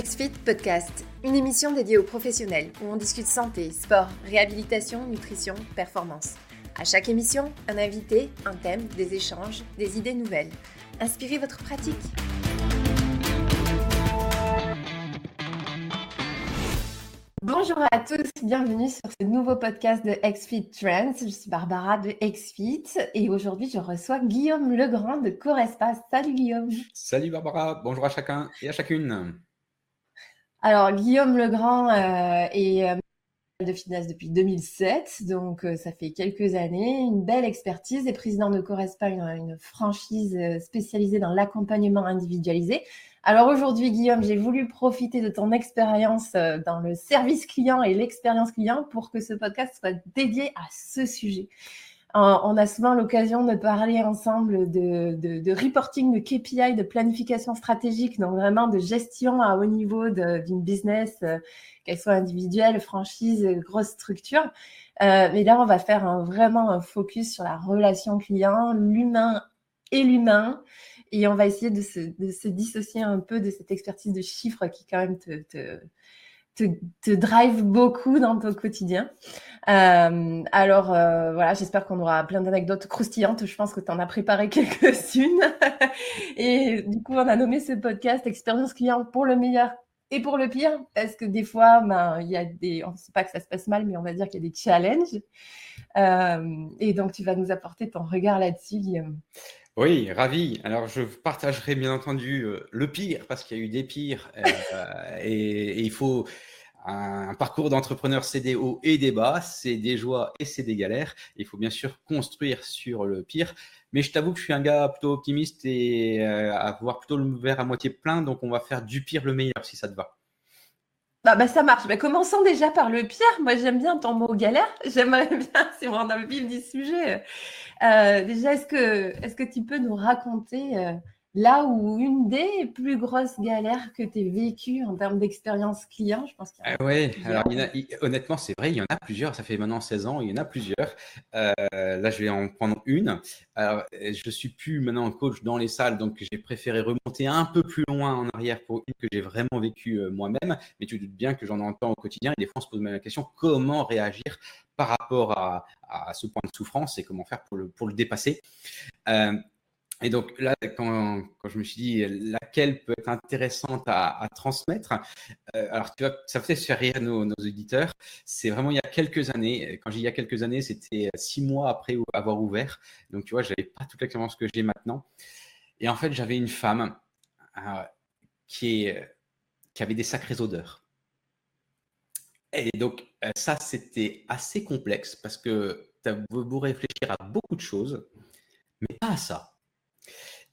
XFIT Podcast, une émission dédiée aux professionnels où on discute santé, sport, réhabilitation, nutrition, performance. À chaque émission, un invité, un thème, des échanges, des idées nouvelles. Inspirez votre pratique. Bonjour à tous, bienvenue sur ce nouveau podcast de XFIT Trends. Je suis Barbara de XFIT et aujourd'hui je reçois Guillaume Legrand de Corespa. Salut Guillaume. Salut Barbara, bonjour à chacun et à chacune. Alors, Guillaume Legrand euh, est euh, de fitness depuis 2007, donc euh, ça fait quelques années, une belle expertise, est président de Correspa, une, une franchise spécialisée dans l'accompagnement individualisé. Alors aujourd'hui, Guillaume, j'ai voulu profiter de ton expérience dans le service client et l'expérience client pour que ce podcast soit dédié à ce sujet on a souvent l'occasion de parler ensemble de, reporting, de KPI, de planification stratégique, donc vraiment de gestion à haut niveau d'une business, euh, qu'elle soit individuelle, franchise, grosse structure. Euh, mais là, on va faire vraiment un focus sur la relation client, l'humain et l'humain. Et on va essayer de se, dissocier un peu de cette expertise de chiffres qui quand même te, drive beaucoup dans ton quotidien. Euh, alors euh, voilà, j'espère qu'on aura plein d'anecdotes croustillantes. Je pense que tu en as préparé quelques-unes. et du coup, on a nommé ce podcast Expérience client pour le meilleur et pour le pire, parce que des fois, ben, il y a des, on ne sait pas que ça se passe mal, mais on va dire qu'il y a des challenges. Euh, et donc, tu vas nous apporter ton regard là-dessus. Oui, ravi. Alors, je partagerai bien entendu le pire, parce qu'il y a eu des pires. et, il faut, un parcours d'entrepreneur, c'est des hauts et des bas, c'est des joies et c'est des galères. Il faut bien sûr construire sur le pire. Mais je t'avoue que je suis un gars plutôt optimiste et euh, avoir plutôt le verre à moitié plein. Donc, on va faire du pire le meilleur si ça te va. Bah, bah ça marche. Mais commençons déjà par le pire. Moi, j'aime bien ton mot galère. J'aimerais bien, si on a le vif du sujet, euh, déjà, est-ce que, est-ce que tu peux nous raconter euh, là où une des plus grosses galères que tu as vécues en termes d'expérience client, je pense qu'il y a. ouais, alors honnêtement, c'est vrai, il y en a plusieurs. Ça fait maintenant 16 ans, il y en a plusieurs. Euh, là, je vais en prendre une. Alors, je suis plus maintenant coach dans les salles, donc j'ai préféré remonter un peu plus loin en arrière pour une que j'ai vraiment vécue euh, moi-même. Mais tu doutes bien que j'en entends au quotidien et des fois, on se pose même la question comment réagir par rapport à, ce point de souffrance et comment faire pour le, pour le dépasser? Euh, et donc là, quand, quand, je me suis dit laquelle peut être intéressante à, transmettre, euh, alors tu vois, ça fait faire rire nos, nos auditeurs. C'est vraiment il y a quelques années. Quand j'ai il y a quelques années, c'était six mois après avoir ouvert. Donc tu vois, j'avais pas toute l'expérience que j'ai maintenant. Et en fait, j'avais une femme euh, qui, est, qui avait des sacrées odeurs. Et donc euh, ça, c'était assez complexe parce que tu as beau réfléchir à beaucoup de choses, mais pas à ça.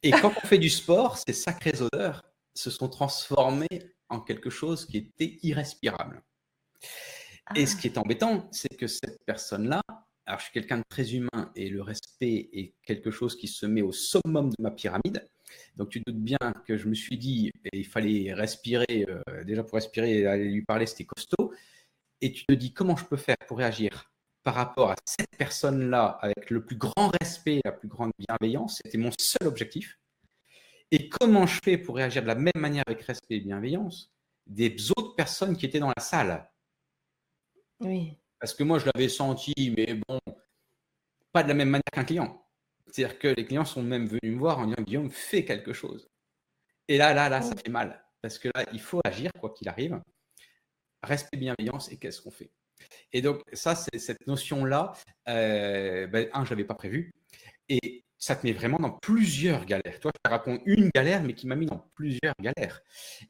Et quand on fait du sport, ces sacrées odeurs se sont transformées en quelque chose qui était irrespirable. Et ce ah. qui est embêtant, c'est que cette personne-là, alors je suis quelqu'un de très humain et le respect est quelque chose qui se met au summum de ma pyramide. Donc tu doutes bien que je me suis dit, il fallait respirer, euh, déjà pour respirer et aller lui parler, c'était costaud. Et tu te dis, comment je peux faire pour réagir? Par rapport à cette personne-là avec le plus grand respect, la plus grande bienveillance. C'était mon seul objectif. Et comment je fais pour réagir de la même manière avec respect et bienveillance des autres personnes qui étaient dans la salle? Oui. Parce que moi, je l'avais senti, mais bon, pas de la même manière qu'un client. C'est-à-dire que les clients sont même venus me voir en disant Guillaume, fais quelque chose. Et là, là, là, ça fait mal. Parce que là, il faut agir, quoi qu'il arrive. Respect, bienveillance, et qu'est-ce qu'on fait? Et donc, ça, c'est cette notion-là, euh, ben, un, je n'avais pas prévu. Et ça te met vraiment dans plusieurs galères. Toi, je te raconte une galère, mais qui m'a mis dans plusieurs galères.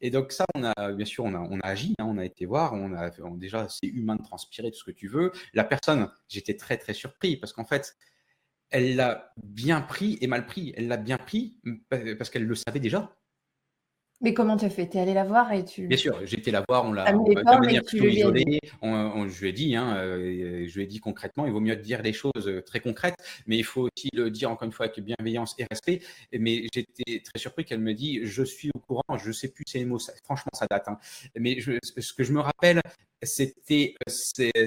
Et donc, ça, on a, bien sûr, on a, on a agi, hein, on a été voir, on a, déjà, c'est humain de transpirer, tout ce que tu veux. La personne, j'étais très, très surpris parce qu'en fait, elle l'a bien pris et mal pris. Elle l'a bien pris parce qu'elle le savait déjà. Mais comment tu as fait? Tu es allé la voir et tu. Bien sûr, été la voir, on l'a de manière plutôt isolée. On, je lui ai dit, hein, euh, je lui ai dit concrètement, il vaut mieux dire les choses euh, très concrètes, mais il faut aussi le dire encore une fois avec bienveillance et respect. Mais j'étais très surpris qu'elle me dise, je suis au courant, je ne sais plus ces mots, franchement ça date. Hein. Mais ce que je me rappelle, c'était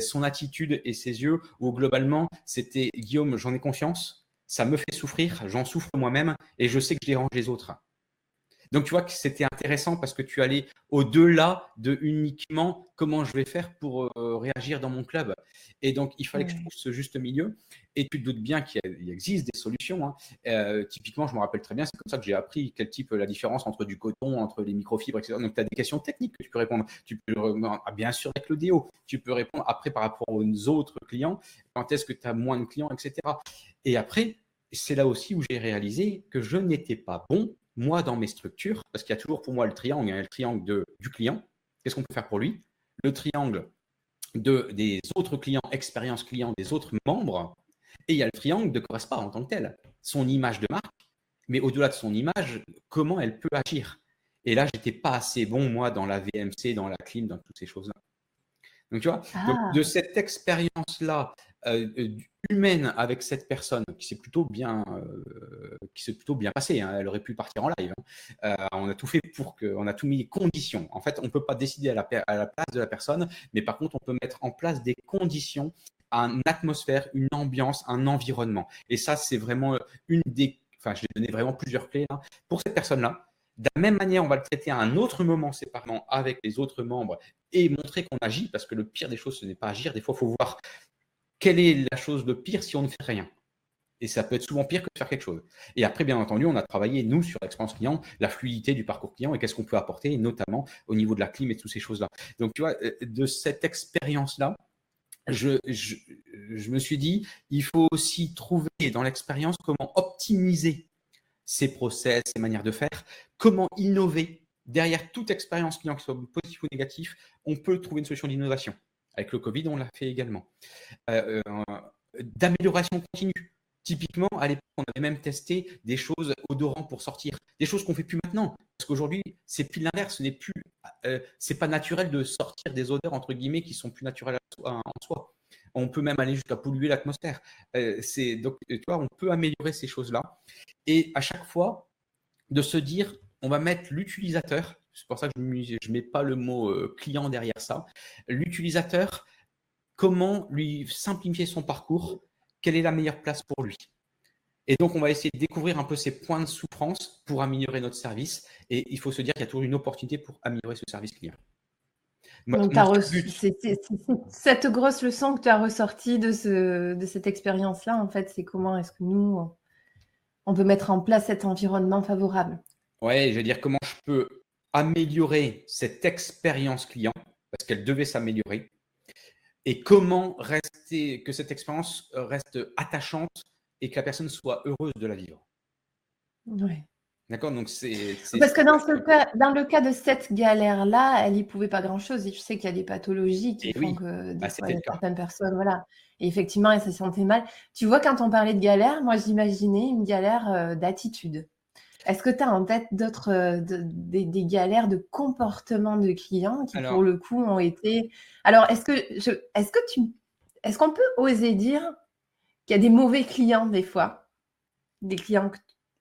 son attitude et ses yeux, où globalement, c'était Guillaume, j'en ai confiance, ça me fait souffrir, j'en souffre moi-même, et je sais que je dérange les autres. Donc, tu vois que c'était intéressant parce que tu allais au-delà de uniquement comment je vais faire pour euh, réagir dans mon club. Et donc, il fallait que je trouve ce juste milieu. Et tu te doutes bien qu'il existe des solutions. Hein. Euh, typiquement, je me rappelle très bien, c'est comme ça que j'ai appris quel type la différence entre du coton, entre les microfibres, etc. Donc, tu as des questions techniques que tu peux répondre. Tu peux, ah, bien sûr, avec le déo. Tu peux répondre après par rapport aux autres clients. Quand est-ce que tu as moins de clients, etc. Et après, c'est là aussi où j'ai réalisé que je n'étais pas bon, moi, dans mes structures, parce qu'il y a toujours pour moi le triangle, il y a le triangle de, du client. Qu'est-ce qu'on peut faire pour lui? Le triangle de, des autres clients, expérience client des autres membres, et il y a le triangle de Correspa en tant que tel, son image de marque, mais au-delà de son image, comment elle peut agir? Et là, j'étais pas assez bon, moi, dans la VMC, dans la clim, dans toutes ces choses-là. Donc, tu vois, ah. de cette expérience-là euh, euh, humaine avec cette personne qui s'est plutôt bien, euh, qui s'est plutôt bien passée. Hein. Elle aurait pu partir en live. Hein. on a tout fait pour que, on a tout mis les conditions. En fait, on peut pas décider à la, place de la personne, mais par contre, on peut mettre en place des conditions, une atmosphère, une ambiance, un environnement. Et ça, c'est vraiment une des, enfin, je vais donner vraiment plusieurs clés là. pour cette personne-là. De la même manière, on va le traiter à un autre moment séparément avec les autres membres et montrer qu'on agit, parce que le pire des choses, ce n'est pas agir. Des fois, il faut voir quelle est la chose de pire si on ne fait rien? Et ça peut être souvent pire que de faire quelque chose. Et après, bien entendu, on a travaillé, nous, sur l'expérience client, la fluidité du parcours client et qu'est-ce qu'on peut apporter, notamment au niveau de la clim et toutes ces choses-là. Donc, tu vois, euh, de cette expérience-là, je, je, me suis dit, il faut aussi trouver dans l'expérience comment optimiser ces process, ces manières de faire, comment innover. Derrière toute expérience client, que ce soit positif ou négatif, on peut trouver une solution d'innovation. Avec le Covid, on l'a fait également. Euh, euh, d'amélioration continue. Typiquement, à l'époque, on avait même testé des choses odorants pour sortir, des choses qu'on fait plus maintenant. Parce qu'aujourd'hui, c'est plus l'inverse, ce n'est plus, euh, c'est pas naturel de sortir des odeurs entre guillemets qui sont plus naturelles en soi. On peut même aller jusqu'à polluer l'atmosphère. donc, tu vois, on peut améliorer ces choses-là. Et à chaque fois, de se dire, on va mettre l'utilisateur c'est pour ça que je ne mets pas le mot euh, client derrière ça. L'utilisateur, comment lui simplifier son parcours? Quelle est la meilleure place pour lui? Et donc, on va essayer de découvrir un peu ses points de souffrance pour améliorer notre service. Et il faut se dire qu'il y a toujours une opportunité pour améliorer ce service client. Donc, c'est cette grosse leçon que tu as ressortie de, ce, de cette expérience-là, en fait, c'est comment est-ce que nous, on peut mettre en place cet environnement favorable. Oui, je veux dire, comment je peux améliorer cette expérience client, parce qu'elle devait s'améliorer, et comment rester, que cette expérience reste attachante et que la personne soit heureuse de la vivre. Oui. D'accord? Donc, c'est. Parce que dans, ce cas, dans le cas de cette galère-là, elle n'y pouvait pas grand-chose. Et je sais qu'il y a des pathologies qui font que bah, certaines personnes, voilà. Et effectivement, elle se sentait mal. Tu vois, quand on parlait de galère, moi, j'imaginais une galère euh, d'attitude. Est-ce que tu as en tête d'autres euh, des, galères de comportement de clients qui pour le coup ont été Alors est-ce que je est-ce que tu est-ce qu'on peut oser dire qu'il y a des mauvais clients des fois? Des clients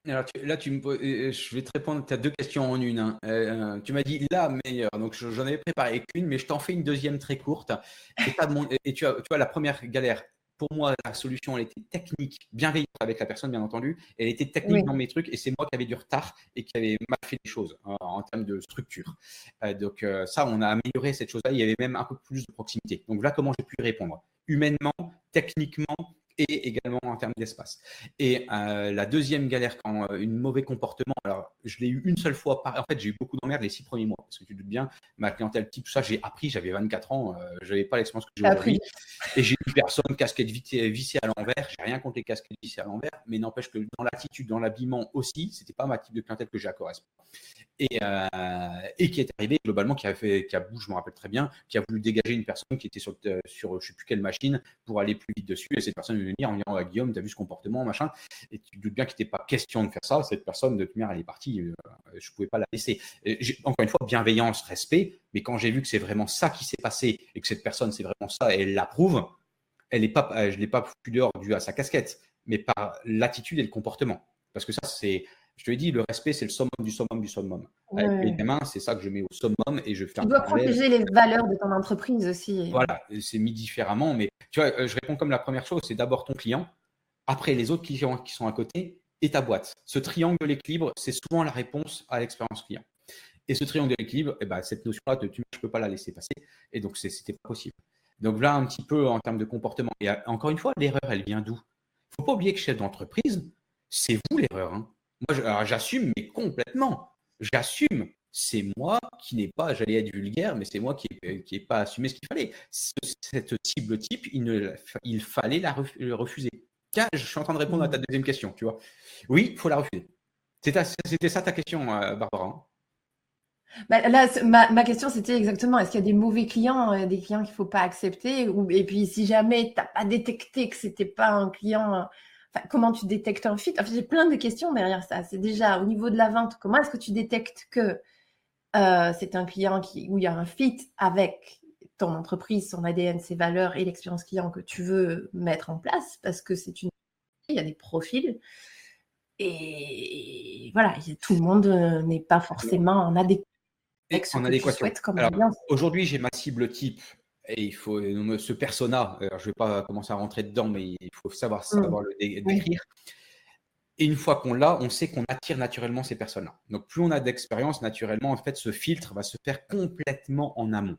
alors là, tu me, euh, je vais te répondre. Tu as deux questions en une. Hein. Euh, tu m'as dit la meilleure. Donc, j'en avais préparé qu'une, mais je t'en fais une deuxième très courte. Et, et tu, as, tu as la première galère pour moi, la solution, elle était technique, bienveillante avec la personne, bien entendu. Elle était technique dans mes trucs et c'est moi qui avais du retard et qui avait mal fait les choses hein, en termes de structure. Euh, donc, euh, ça, on a amélioré cette chose-là. Il y avait même un peu plus de proximité. Donc, là, comment j'ai pu répondre Humainement, techniquement et également en termes d'espace. Et euh, la deuxième galère, quand euh, une mauvais comportement, alors je l'ai eu une seule fois, par, en fait j'ai eu beaucoup d'emmerdes les six premiers mois, parce que tu te doutes bien, ma clientèle type, tout ça, j'ai appris, j'avais 24 ans, euh, je n'avais pas l'expérience que j'ai aujourd'hui, et j'ai eu personne casquette vissée à l'envers, j'ai rien contre les casquettes vissées à l'envers, mais n'empêche que dans l'attitude, dans l'habillement aussi, c'était pas ma type de clientèle que j'ai à correspondre. Et, et, qui est arrivé globalement, qui a fait, qui a bougé, je me rappelle très bien, qui a voulu dégager une personne qui était sur, sur je sais plus quelle machine pour aller plus vite dessus, et cette personne en disant à Guillaume, tu as vu ce comportement, machin. Et tu te doutes bien qu'il n'était pas question de faire ça. Cette personne, de toute manière, elle est partie. Euh, je ne pouvais pas la laisser. encore une fois, bienveillance, respect. Mais quand j'ai vu que c'est vraiment ça qui s'est passé et que cette personne, c'est vraiment ça et elle l'approuve, elle est pas, je ne l'ai pas foutu dehors dû à sa casquette, mais par l'attitude et le comportement. Parce que ça, c'est je te l'ai dit, le respect, c'est le summum du summum du summum. Avec mes mains, c'est ça que je mets au summum et je fais. Tu dois protéger les valeurs de ton entreprise aussi. Voilà, c'est mis différemment, mais tu vois, euh, je réponds comme la première chose, c'est d'abord ton client, après les autres clients qui sont à côté, et ta boîte. Ce triangle de l'équilibre, c'est souvent la réponse à l'expérience client. Et ce triangle de l'équilibre, eh ben, cette notion-là de tu, je ne peux pas la laisser passer. Et donc, ce n'était pas possible. Donc là, un petit peu en termes de comportement. Et euh, encore une fois, l'erreur, elle vient d'où? Il ne faut pas oublier que chef d'entreprise, c'est vous l'erreur. Hein. Moi, j'assume, mais complètement. J'assume. C'est moi qui n'ai pas, j'allais être vulgaire, mais c'est moi qui n'ai pas assumé ce qu'il fallait. cette cible type, il, fallait la refuser. Je suis en train de répondre à ta deuxième question, tu vois. Oui, il faut la refuser. C'était ça ta question, euh, Barbara. Hein? Bah, là, ma, question, c'était exactement, est-ce qu'il y a des mauvais clients, euh, des clients qu'il ne faut pas accepter Et puis, si jamais tu n'as pas détecté que ce n'était pas un client, comment tu détectes un fit? J'ai plein de questions derrière ça. C'est déjà au niveau de la vente, comment est-ce que tu détectes que euh, c'est un client qui, où il y a un fit avec ton entreprise, son ADN, ses valeurs et l'expérience client que tu veux mettre en place? Parce que c'est une... Il y a des profils. Et voilà, tout le monde euh, n'est pas forcément en adéquation en adéquation. Aujourd'hui, j'ai ma cible type et il faut ce persona. je ne vais pas commencer à rentrer dedans, mais il faut savoir, mmh. savoir le décrire. Et une fois qu'on l'a, on sait qu'on attire naturellement ces personnes-là. Donc, plus on a d'expérience, naturellement, en fait, ce filtre va se faire complètement en amont.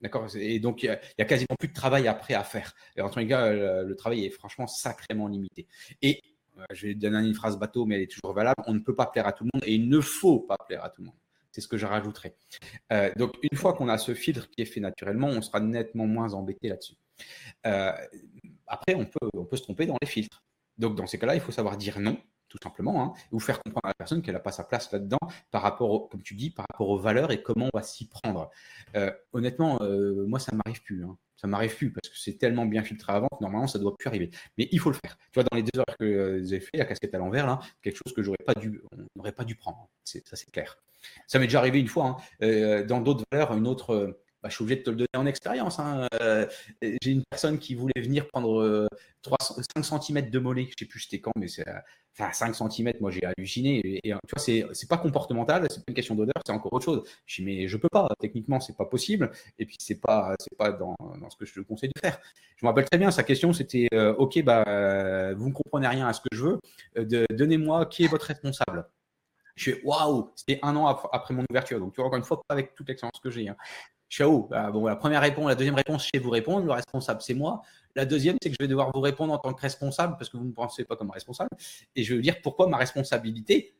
D'accord? Et donc, il n'y a, quasiment plus de travail après à faire. Et en tout cas, le, le travail est franchement sacrément limité. Et euh, je vais donner une phrase bateau, mais elle est toujours valable. On ne peut pas plaire à tout le monde et il ne faut pas plaire à tout le monde. C'est ce que je rajouterai. Euh, donc, une fois qu'on a ce filtre qui est fait naturellement, on sera nettement moins embêté là-dessus. Euh, après, on peut, on peut se tromper dans les filtres. Donc, dans ces cas-là, il faut savoir dire non, tout simplement, hein, ou faire comprendre à la personne qu'elle n'a pas sa place là-dedans par rapport, comme tu dis, par rapport aux valeurs et comment on va s'y prendre. Euh, honnêtement, moi, ça ne m'arrive plus. Hein. Ça m'arrive plus parce que c'est tellement bien filtré avant que normalement, ça ne doit plus arriver. Mais il faut le faire. Tu vois, dans les deux heures que j'ai fait, la casquette à l'envers, là, quelque chose que j'aurais pas dû, on n'aurait pas dû prendre. Ça, c'est clair. Ça m'est déjà arrivé une fois, hein. euh, dans d'autres valeurs, une autre. Euh, bah, je suis obligé de te le donner en expérience. Hein. Euh, j'ai une personne qui voulait venir prendre 5 cm de mollet, je ne sais plus c'était quand, mais c'est enfin 5 cm, moi j'ai halluciné. Et, tu vois, c'est, pas comportemental, c'est pas une question d'odeur, c'est encore autre chose. Je dis, mais je peux pas, techniquement, c'est pas possible. Et puis, c'est pas, pas dans, ce que je te conseille de faire. Je me rappelle très bien, sa question, c'était, OK, bah, vous ne comprenez rien à ce que je veux, donnez-moi qui est votre responsable? Je fais waouh, c'était un an après mon ouverture. Donc, tu vois, encore une fois, pas avec toute l'expérience que j'ai. Hein. Oh, bah, bon, la première réponse, la deuxième réponse, je sais vous répondre. Le responsable, c'est moi. La deuxième, c'est que je vais devoir vous répondre en tant que responsable parce que vous ne me pensez pas comme responsable. Et je veux dire pourquoi ma responsabilité,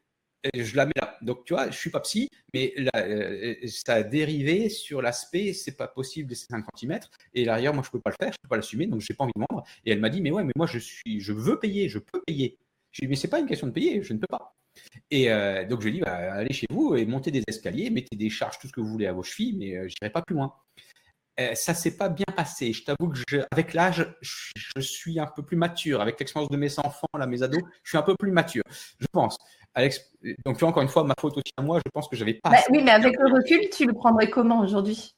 euh, je la mets là. Donc, tu vois, je suis pas psy, mais euh, ça a dérivé sur l'aspect, c'est pas possible ces 5 cm. Et derrière, moi, je peux pas le faire, je peux pas l'assumer, donc j'ai pas envie de vendre. Et elle m'a dit, mais ouais, mais moi, je suis, je veux payer, je peux payer. Je lui ai dit, mais c'est pas une question de payer, je ne peux pas. Et euh, donc, je lui ai dit, bah, allez chez vous et montez des escaliers, mettez des charges, tout ce que vous voulez à vos chevilles, mais euh, je n'irai pas plus loin. Euh, ça ne s'est pas bien passé. Je t'avoue que avec l'âge, je, suis un peu plus mature. Avec l'expérience de mes enfants, là, mes ados, je suis un peu plus mature, je pense. Alex, donc, encore une fois, ma faute aussi à moi, je pense que j'avais pas. Bah oui, mais avec le recul, tu le prendrais comment aujourd'hui?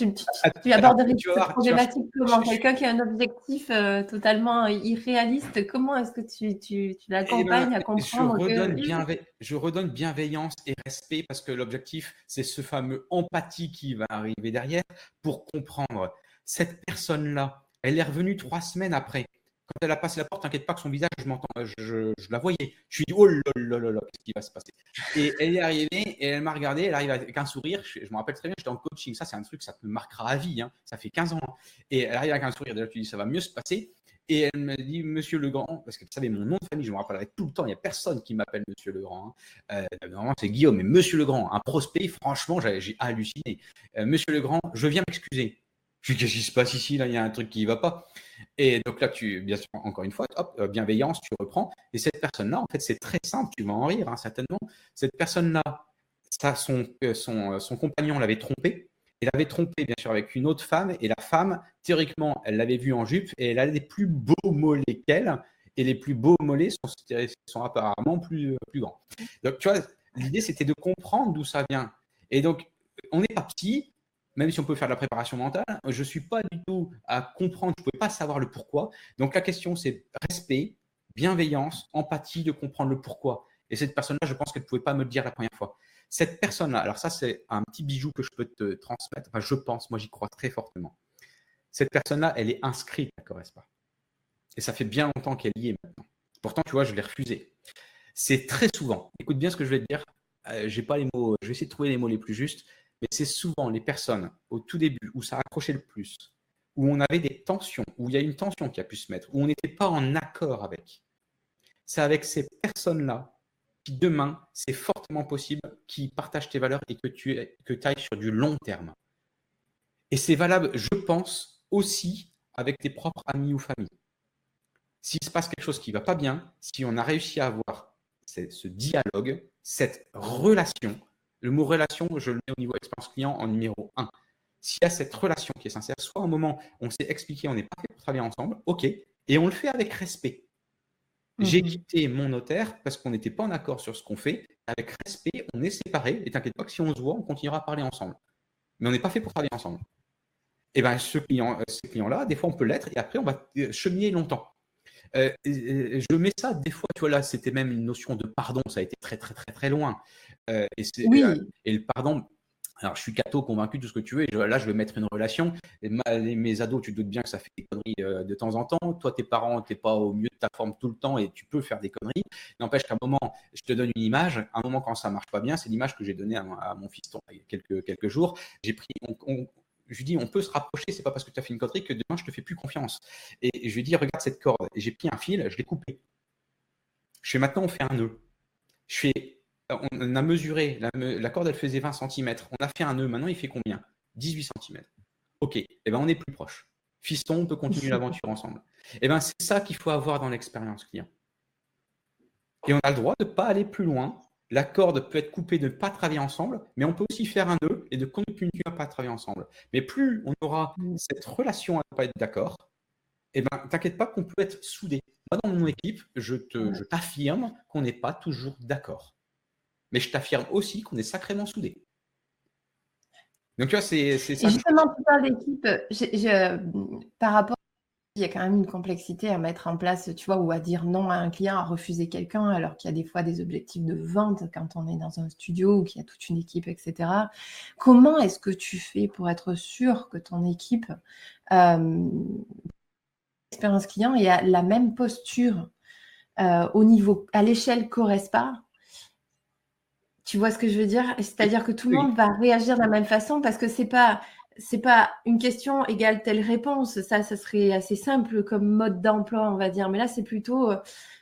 Tu, tu, tu aborderais cette problématique comment Quelqu'un qui a un objectif euh, totalement irréaliste, comment est-ce que tu, tu, tu l'accompagnes eh ben, à comprendre je redonne, je redonne bienveillance et respect parce que l'objectif, c'est ce fameux empathie qui va arriver derrière pour comprendre. Cette personne-là, elle est revenue trois semaines après. Quand elle a passé la porte, t'inquiète pas que son visage, je m'entends, je, la voyais. Je suis dit, oh là là là qu'est-ce qui va se passer? Et elle est arrivée et elle m'a regardé, elle arrive avec un sourire. Je, me rappelle très bien, j'étais en coaching. Ça, c'est un truc, ça te marquera à vie. Hein. Ça fait 15 ans. Et elle arrive avec un sourire. Déjà, tu dis, ça va mieux se passer. Et elle me dit, Monsieur Legrand, parce qu'elle savait mon nom de famille, je me rappellerai tout le temps, il n'y a personne qui m'appelle Monsieur Legrand. Hein. Euh, normalement, c'est Guillaume, mais Monsieur Legrand, un prospect, franchement, j'ai halluciné. Euh, Monsieur Legrand, je viens m'excuser. Dis, qu'est-ce qui se passe ici Là, il y a un truc qui ne va pas. Et donc là, tu, bien sûr, encore une fois, euh, bienveillance, tu reprends. Et cette personne-là, en fait, c'est très simple, tu vas en rire, hein, certainement. Cette personne-là, son, euh, son, euh, son compagnon l'avait trompé. Il avait trompé, bien sûr, avec une autre femme. Et la femme, théoriquement, elle l'avait vue en jupe et elle a des plus beaux mollets qu'elle. Et les plus beaux mollets sont, sont apparemment plus, plus grands. Donc, tu vois, l'idée, c'était de comprendre d'où ça vient. Et donc, on n'est pas petit, même si on peut faire de la préparation mentale, je ne suis pas du tout à comprendre, je ne pouvais pas savoir le pourquoi. Donc la question, c'est respect, bienveillance, empathie de comprendre le pourquoi. Et cette personne-là, je pense qu'elle ne pouvait pas me le dire la première fois. Cette personne-là, alors ça, c'est un petit bijou que je peux te transmettre. Enfin, je pense, moi, j'y crois très fortement. Cette personne-là, elle est inscrite à Correspa. Et ça fait bien longtemps qu'elle y est maintenant. Pourtant, tu vois, je l'ai refusé. c'est très souvent, écoute bien ce que je vais te dire, euh, j'ai pas les mots, je vais essayer de trouver les mots les plus justes, mais c'est souvent les personnes au tout début où ça a accroché le plus, où on avait des tensions, où il y a une tension qui a pu se mettre, où on n'était pas en accord avec. C'est avec ces personnes-là qui demain, c'est fortement possible qu'ils partagent tes valeurs et que tu que ailles sur du long terme. Et c'est valable, je pense, aussi avec tes propres amis ou familles. S'il se passe quelque chose qui ne va pas bien, si on a réussi à avoir ce dialogue, cette relation, le mot relation, je le mets au niveau expérience client en numéro 1. S'il y a cette relation qui est sincère, soit un moment on s'est expliqué, on n'est pas fait pour travailler ensemble, ok, et on le fait avec respect. J'ai mhm. quitté mon notaire parce qu'on n'était pas en accord sur ce qu'on fait. Avec respect, on est séparés. Et t'inquiète pas que si on se voit, on continuera à parler ensemble. Mais on n'est pas fait pour travailler ensemble. Et bien, ce client, euh, ces clients-là, des fois, on peut l'être et après, on va euh, cheminer longtemps. Euh, je mets ça des fois, tu vois, là, c'était même une notion de pardon, ça a été très, très, très, très loin. Et, oui. et le pardon, alors, je suis catho, convaincu, tout ce que tu veux. Et là, je vais mettre une relation. Et mes ados, tu doutes bien que ça fait des conneries euh, de temps en temps. Toi, tes parents, tu n'es pas au mieux de ta forme tout le temps et tu peux faire des conneries. N'empêche qu'à un moment, je te donne une image. À un moment, quand ça marche pas bien, c'est l'image que j'ai donnée à, mon fiston il y a quelques, quelques jours. J'ai pris, je lui dis, on peut se rapprocher, c'est pas parce que tu as fait une connerie que demain, je te fais plus confiance. Et je lui dis, regarde cette corde. Et j'ai pris un fil, je l'ai coupé. Je fais maintenant, on fait un nœud. Je fais on a mesuré, la, corde elle faisait 20 cm, on a fait un nœud, maintenant il fait combien? 18 cm. Ok, et eh ben on est plus proche. Fiston, on peut continuer l'aventure ensemble. Et eh ben c'est ça qu'il faut avoir dans l'expérience client. Et on a le droit de ne pas aller plus loin. La corde peut être coupée de ne pas travailler ensemble, mais on peut aussi faire un nœud et de continuer à ne pas travailler ensemble. Mais plus on aura mm. cette relation à ne pas être d'accord, eh ben, t'inquiète pas qu'on peut être soudé. Moi, dans mon équipe, je t'affirme qu'on n'est pas toujours d'accord mais je t'affirme aussi qu'on est sacrément soudés. Donc, tu vois, c'est ça. Et justement, tu parles d'équipe. Par rapport, il y a quand même une complexité à mettre en place, tu vois, ou à dire non à un client, à refuser quelqu'un, alors qu'il y a des fois des objectifs de vente quand on est dans un studio ou qu'il y a toute une équipe, etc. Comment est-ce que tu fais pour être sûr que ton équipe, euh, expérience client, ait la même posture euh, au niveau, à l'échelle Correspa tu vois ce que je veux dire? C'est-à-dire que tout le monde va réagir de la même façon parce que c'est pas c'est pas une question égale telle réponse. Ça, ça serait assez simple comme mode d'emploi, on va dire. Mais là, c'est plutôt euh,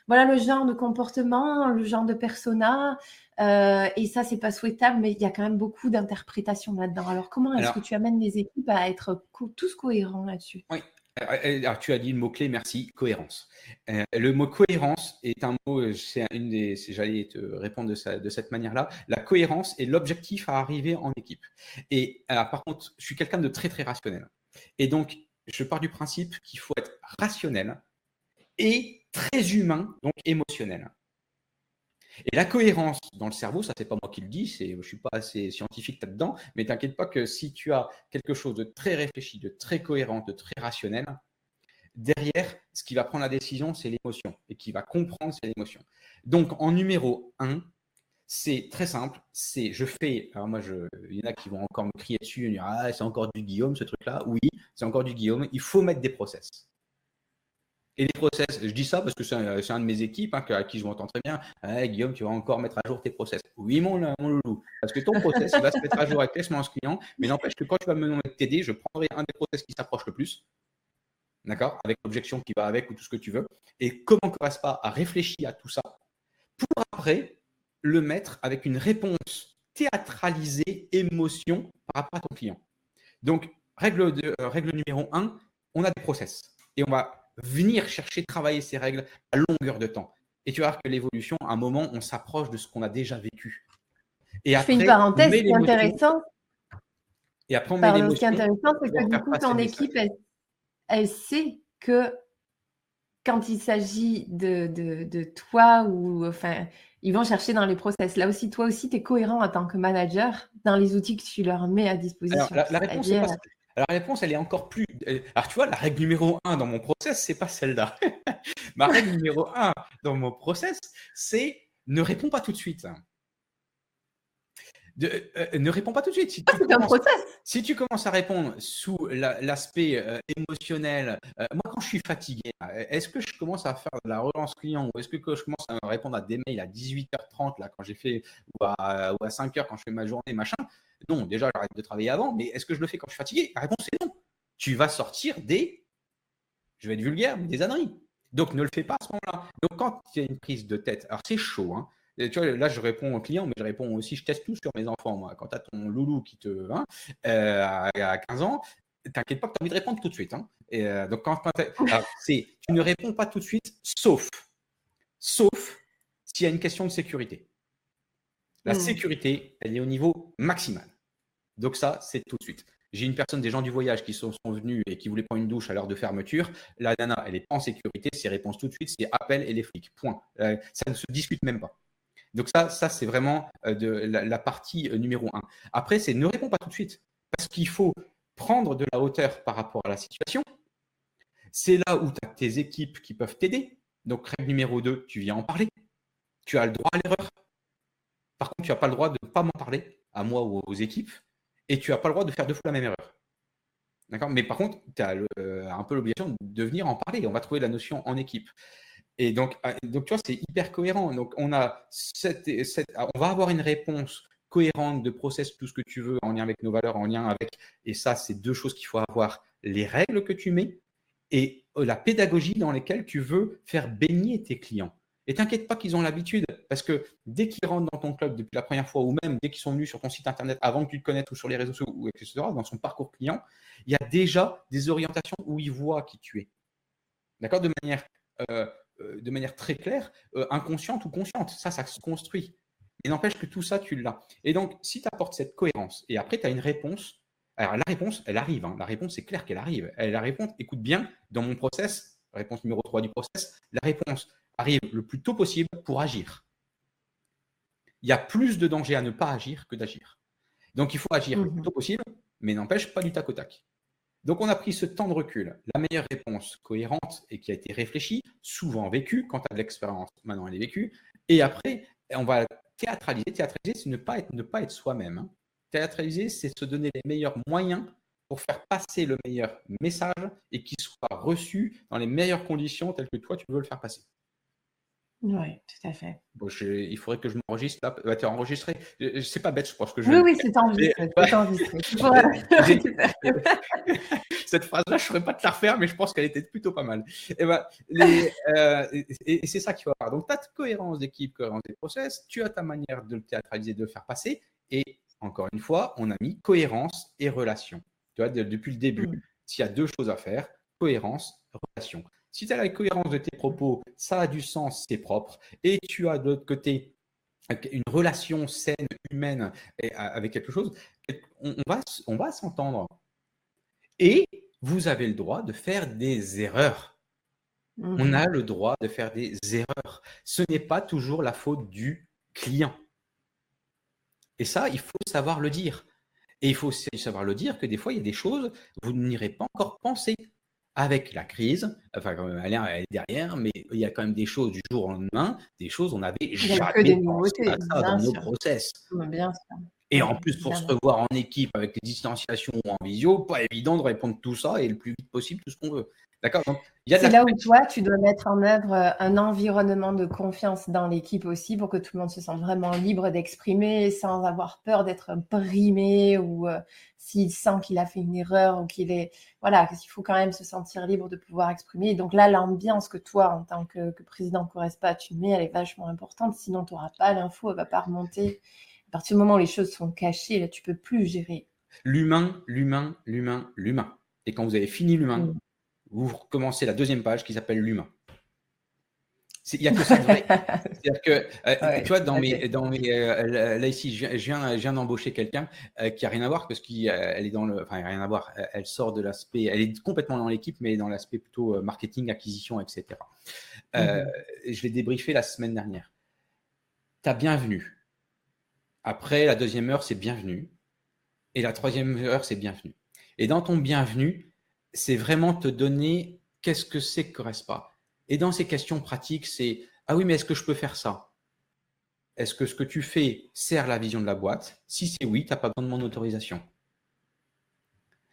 voilà le genre de comportement, le genre de persona. Euh, et ça, c'est pas souhaitable, mais il y a quand même beaucoup d'interprétations là-dedans. Alors, comment est-ce que tu amènes les équipes à être tous cohérents là-dessus? Oui, alors, tu as dit le mot-clé, merci, cohérence. Euh, le mot cohérence est un mot, euh, c'est une des, j'allais te répondre de, de cette manière-là. La cohérence est l'objectif à arriver en équipe. Et par contre, je suis quelqu'un de très, très rationnel. Et donc, je pars du principe qu'il faut être rationnel et très humain, donc émotionnel. Et la cohérence dans le cerveau, ça c'est pas moi qui le dis, je suis pas assez scientifique là-dedans, mais t'inquiète pas que si tu as quelque chose de très réfléchi, de très cohérent, de très rationnel, derrière, ce qui va prendre la décision, c'est l'émotion, et qui va comprendre, c'est l'émotion. Donc en numéro 1, c'est très simple, c'est je fais, alors moi, je, il y en a qui vont encore me crier dessus, et dire, ah, c'est encore du Guillaume ce truc-là. Oui, c'est encore du Guillaume, il faut mettre des process. Et les process, je dis ça parce que c'est un, de mes équipes hein, à qui je m'entends très bien. Guillaume, tu vas encore mettre à jour tes process. Oui, mon, loulou. Parce que ton process, va se mettre à jour avec l'expérience client. Mais n'empêche que quand tu vas me nommer TD, je prendrai un des process qui s'approche le plus. D'accord? Avec l'objection qui va avec ou tout ce que tu veux. Et comment pas à réfléchir à tout ça pour après le mettre avec une réponse théâtralisée, émotion par rapport à ton client? Donc, règle, de, euh, règle numéro un, on a des process. Et on va venir chercher travailler ces règles à longueur de temps. Et tu vas voir que l'évolution, à un moment, on s'approche de ce qu'on a déjà vécu. Et Je fais une parenthèse, ce qui est intéressant. Et après, on met Ce qui est intéressant, c'est que du coup, ton équipe, elle, sait que quand il s'agit de, de, toi ou enfin, ils vont chercher dans les process. Là aussi, toi aussi, tu es cohérent en tant que manager dans les outils que tu leur mets à disposition. la, réponse, pas, la réponse, elle est encore plus. Alors, tu vois, la règle numéro un dans mon process, c'est pas celle-là. Ma règle numéro un dans mon process, c'est ne réponds pas tout de suite. euh, ne réponds pas tout de suite. Si, ah, tu, commences, si tu commences à répondre sous l'aspect euh, émotionnel, euh, moi quand je suis fatigué, est-ce que je commence à faire de la relance client ou est-ce que je commence à répondre à des mails à 18h30 là quand j'ai fait ou à, 5h quand je fais ma journée machin Non, déjà j'arrête de travailler avant, mais est-ce que je le fais quand je suis fatigué? La réponse est non. Tu vas sortir des, je vais être vulgaire, des âneries. Donc ne le fais pas à ce moment-là. Donc quand il y a une prise de tête, alors c'est chaud, hein, tu vois, là, je réponds aux clients, mais je réponds aussi, je teste tout sur mes enfants, moi. Quand tu as ton loulou qui te. Hein, euh, à 15 ans, t'inquiète pas que tu as envie de répondre tout de suite. Hein. Et, euh, donc, quand, c'est, tu ne réponds pas tout de suite, sauf, sauf s'il y a une question de sécurité. La mmh. sécurité, elle est au niveau maximal. Donc, ça, c'est tout de suite. J'ai une personne, des gens du voyage qui sont, venus et qui voulaient prendre une douche à l'heure de fermeture. La nana, elle pas en sécurité. Ses réponses tout de suite, c'est appel et les flics. Point. Euh, ça ne se discute même pas. Donc ça, ça c'est vraiment euh, de la, partie euh, numéro un. Après, c'est ne réponds pas tout de suite, parce qu'il faut prendre de la hauteur par rapport à la situation. C'est là où tu as tes équipes qui peuvent t'aider. Donc règle numéro 2, tu viens en parler. Tu as le droit à l'erreur. Par contre, tu n'as pas le droit de ne pas m'en parler, à moi ou aux équipes, et tu n'as pas le droit de faire deux fois la même erreur. Mais par contre, tu as un peu l'obligation de venir en parler. On va trouver la notion en équipe. Et donc, ah, donc tu vois, c'est hyper cohérent. Donc, on, ah, on va avoir une réponse cohérente de process, tout ce que tu veux, en lien avec nos valeurs, en lien avec. Et ça, c'est deux choses qu'il faut avoir les règles que tu mets et euh, la pédagogie dans lesquelles tu veux faire baigner tes clients. Et t'inquiète pas qu'ils ont l'habitude, parce que dès qu'ils rentrent dans ton club depuis la première fois, ou même dès qu'ils sont venus sur ton site internet avant que tu te connaisses ou sur les réseaux sociaux, ou etc., dans son parcours client, il y a déjà des orientations où ils voient qui tu es. D'accord? De manière euh, euh, de manière très claire, euh, inconsciente ou consciente. Ça, ça se construit. Et n'empêche que tout ça, tu l'as. Et donc, si tu apportes cette cohérence, et après, tu as une réponse, alors la réponse, elle arrive. Hein. La réponse, c'est clair qu'elle arrive. Elle, la réponse, écoute bien, dans mon process, réponse numéro 3 du process, la réponse arrive le plus tôt possible pour agir. Il y a plus de danger à ne pas agir que d'agir. Donc, il faut agir le plus mmh tôt possible, mais n'empêche pas du tac au tac. Donc, on a pris ce temps de recul. La meilleure réponse cohérente et qui a été réfléchie, souvent vécue, quand tu as de l'expérience, maintenant elle est vécue. Et après, on va théâtraliser. Théâtraliser, c'est ne pas être, ne pas être soi-même. Hein. Théâtraliser, c'est se donner les meilleurs moyens pour faire passer le meilleur message et qu'il soit reçu dans les meilleures conditions telles que toi, tu veux le faire passer. Oui, tout à fait. Bon, il faudrait que je m'enregistre là. Bah, tu es enregistré. C'est pas bête, je pense que je. Oui, oui, c'est enregistré. Cette phrase-là, je ne ferais pas de la refaire, mais je pense qu'elle était plutôt pas mal. Et, bah, les, euh, et, c'est ça qu'il faut avoir. Donc, tu as cohérence d'équipe, cohérence des process, tu as ta manière de le théâtraliser, de le faire passer. Et encore une fois, on a mis cohérence et relation. Tu vois, depuis le début, mm. s'il y a deux choses à faire, cohérence, relation. Si tu as la cohérence de tes propos, ça a du sens, c'est propre. Et tu as de l'autre côté une relation saine, humaine avec quelque chose, on va, on va s'entendre. Et vous avez le droit de faire des erreurs. On mmh. a le droit de faire des erreurs. Ce n'est pas toujours la faute du client. Et ça, il faut savoir le dire. Et il faut savoir le dire que des fois, il y a des choses, vous n'irez pas encore penser avec la crise, enfin, elle est derrière, mais il y a quand même des choses du jour au lendemain, des choses on n'avait jamais pensé à ça dans nos process. Et en plus, pour se revoir en équipe avec les distanciations ou en visio, pas évident de répondre tout ça et le plus vite possible tout ce qu'on veut. D'accord C'est là où toi, tu dois mettre en œuvre euh, un environnement de confiance dans l'équipe aussi pour que tout le monde se sente vraiment libre d'exprimer sans avoir peur d'être brimé ou euh, s'il sent qu'il a fait une erreur ou qu'il est. Voilà, il faut quand même se sentir libre de pouvoir exprimer. Et donc là, l'ambiance que toi, en tant que, président de Correspa, tu mets, elle est vachement importante. Sinon, tu n'auras pas l'info, elle ne va pas remonter. À partir du moment où les choses sont cachées, là, tu peux plus gérer. L'humain, l'humain, l'humain, l'humain. Et quand vous avez fini l'humain, mm vous recommencez la deuxième page qui s'appelle l'humain. Il n'y a que ça de vrai. C'est-à-dire que, euh, tu vois, dans mes, dans mes, euh, là ici, je viens, je viens, d'embaucher quelqu'un euh, qui a rien à voir parce qu'elle est dans le, enfin, rien à voir. Elle sort de l'aspect, elle est complètement dans l'équipe, mais dans l'aspect plutôt marketing, acquisition, etc. Mhm. Je l'ai débriefé la semaine dernière. Ta bienvenue. Après, la deuxième heure, c'est bienvenue. Et la troisième heure, c'est bienvenue. Et dans ton bienvenue, c'est vraiment te donner qu'est-ce que c'est que pas. Et dans ces questions pratiques, c'est ah oui, mais est-ce que je peux faire ça? Est-ce que ce que tu fais sert la vision de la boîte? Si c'est oui, tu n'as pas besoin de mon autorisation.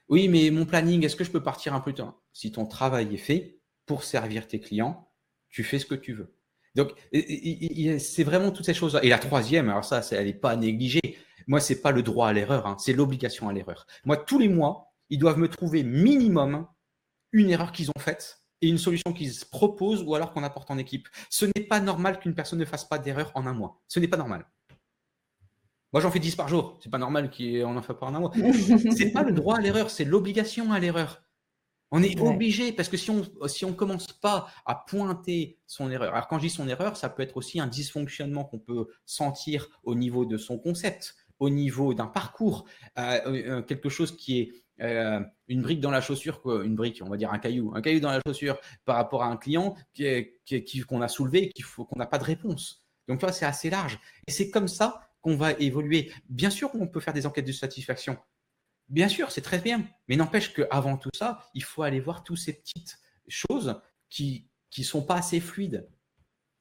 Oui, mais mon planning, est-ce que je peux partir un peu tard Si ton travail est fait pour servir tes clients, tu fais ce que tu veux. Donc, c'est vraiment toutes ces choses-là. Et la troisième, alors ça, elle n'est pas négligée. Moi, c'est pas le droit à l'erreur, hein, c'est l'obligation à l'erreur. Moi, tous les mois, ils doivent me trouver minimum une erreur qu'ils ont faite et une solution qu'ils proposent ou alors qu'on apporte en équipe. Ce n'est pas normal qu'une personne ne fasse pas d'erreur en un mois. Ce n'est pas normal. Moi, j'en fais 10 par jour. C'est pas normal qu'on en fasse pas en un mois. C'est pas le droit à l'erreur, c'est l'obligation à l'erreur. On est obligé parce que si on si on commence pas à pointer son erreur. Alors quand je dis son erreur, ça peut être aussi un dysfonctionnement qu'on peut sentir au niveau de son concept, au niveau d'un parcours, euh, euh, quelque chose qui est euh, une brique dans la chaussure, une brique, on va dire un caillou, un caillou dans la chaussure par rapport à un client qu'on a soulevé, qu'on n'a pas de réponse. Donc, vois, c'est assez large. Et c'est comme ça qu'on va évoluer. Bien sûr, on peut faire des enquêtes de satisfaction. Bien sûr, c'est très bien. Mais n'empêche qu'avant tout ça, il faut aller voir toutes ces petites choses qui ne sont pas assez fluides.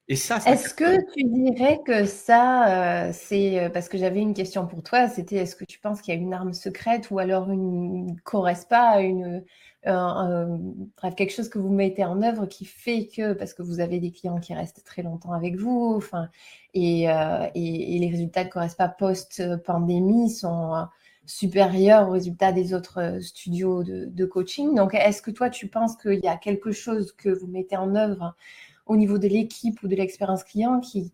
Est-ce que tu dirais que ça, euh, c'est euh, parce que j'avais une question pour toi, c'était est-ce que tu penses qu'il y a une arme secrète ou alors une ne correspond pas à une bref quelque chose que vous mettez en œuvre qui fait que parce que vous avez des clients qui restent très longtemps avec vous, enfin et, euh, et, les résultats de Correspa post-pandémie sont supérieurs aux résultats des autres studios de, de coaching. Donc, est-ce que toi, tu penses qu'il y a quelque chose que vous mettez en œuvre au niveau de l'équipe ou de l'expérience client qui,